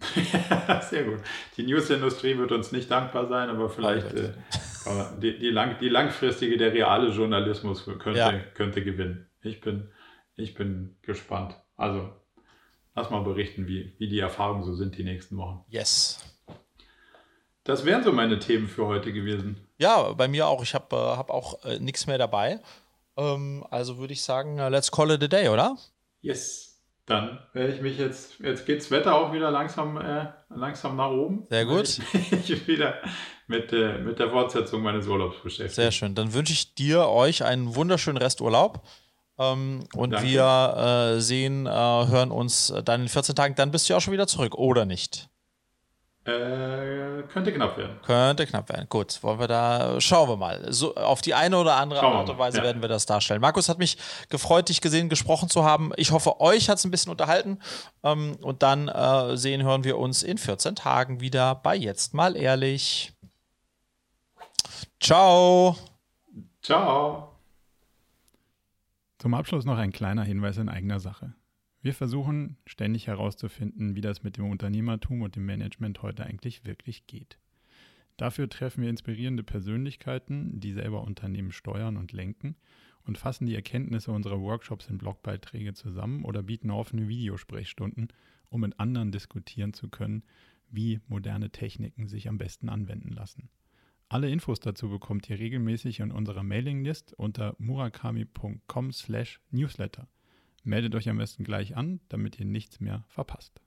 *laughs* Sehr gut. Die Newsindustrie wird uns nicht dankbar sein, aber vielleicht äh, die, die, lang, die, langfristige, der reale Journalismus könnte, ja. könnte gewinnen. Ich bin, ich bin gespannt. Also lass mal berichten, wie, wie die Erfahrungen so sind die nächsten Wochen. Yes. Das wären so meine Themen für heute gewesen. Ja, bei mir auch. Ich habe äh, hab auch äh, nichts mehr dabei. Ähm, also würde ich sagen, uh, let's call it a day, oder? Yes. Dann werde ich mich jetzt, jetzt geht das Wetter auch wieder langsam, äh, langsam nach oben. Sehr gut. Ich, ich *laughs* wieder mit, äh, mit der Fortsetzung meines Urlaubs beschäftigt. Sehr schön. Dann wünsche ich dir, euch einen wunderschönen Resturlaub. Ähm, und Danke. wir äh, sehen, äh, hören uns dann in 14 Tagen. Dann bist du ja auch schon wieder zurück, oder nicht? Äh, könnte knapp werden. Könnte knapp werden. Gut, wollen wir da, schauen wir mal. So, auf die eine oder andere Art und Weise ja. werden wir das darstellen. Markus hat mich gefreut, dich gesehen, gesprochen zu haben. Ich hoffe, euch hat es ein bisschen unterhalten. Ähm, und dann äh, sehen, hören wir uns in 14 Tagen wieder bei Jetzt mal ehrlich. Ciao. Ciao. Zum Abschluss noch ein kleiner Hinweis in eigener Sache. Wir versuchen ständig herauszufinden, wie das mit dem Unternehmertum und dem Management heute eigentlich wirklich geht. Dafür treffen wir inspirierende Persönlichkeiten, die selber Unternehmen steuern und lenken und fassen die Erkenntnisse unserer Workshops in Blogbeiträge zusammen oder bieten offene Videosprechstunden, um mit anderen diskutieren zu können, wie moderne Techniken sich am besten anwenden lassen. Alle Infos dazu bekommt ihr regelmäßig in unserer Mailinglist unter murakami.com/newsletter. Meldet euch am besten gleich an, damit ihr nichts mehr verpasst.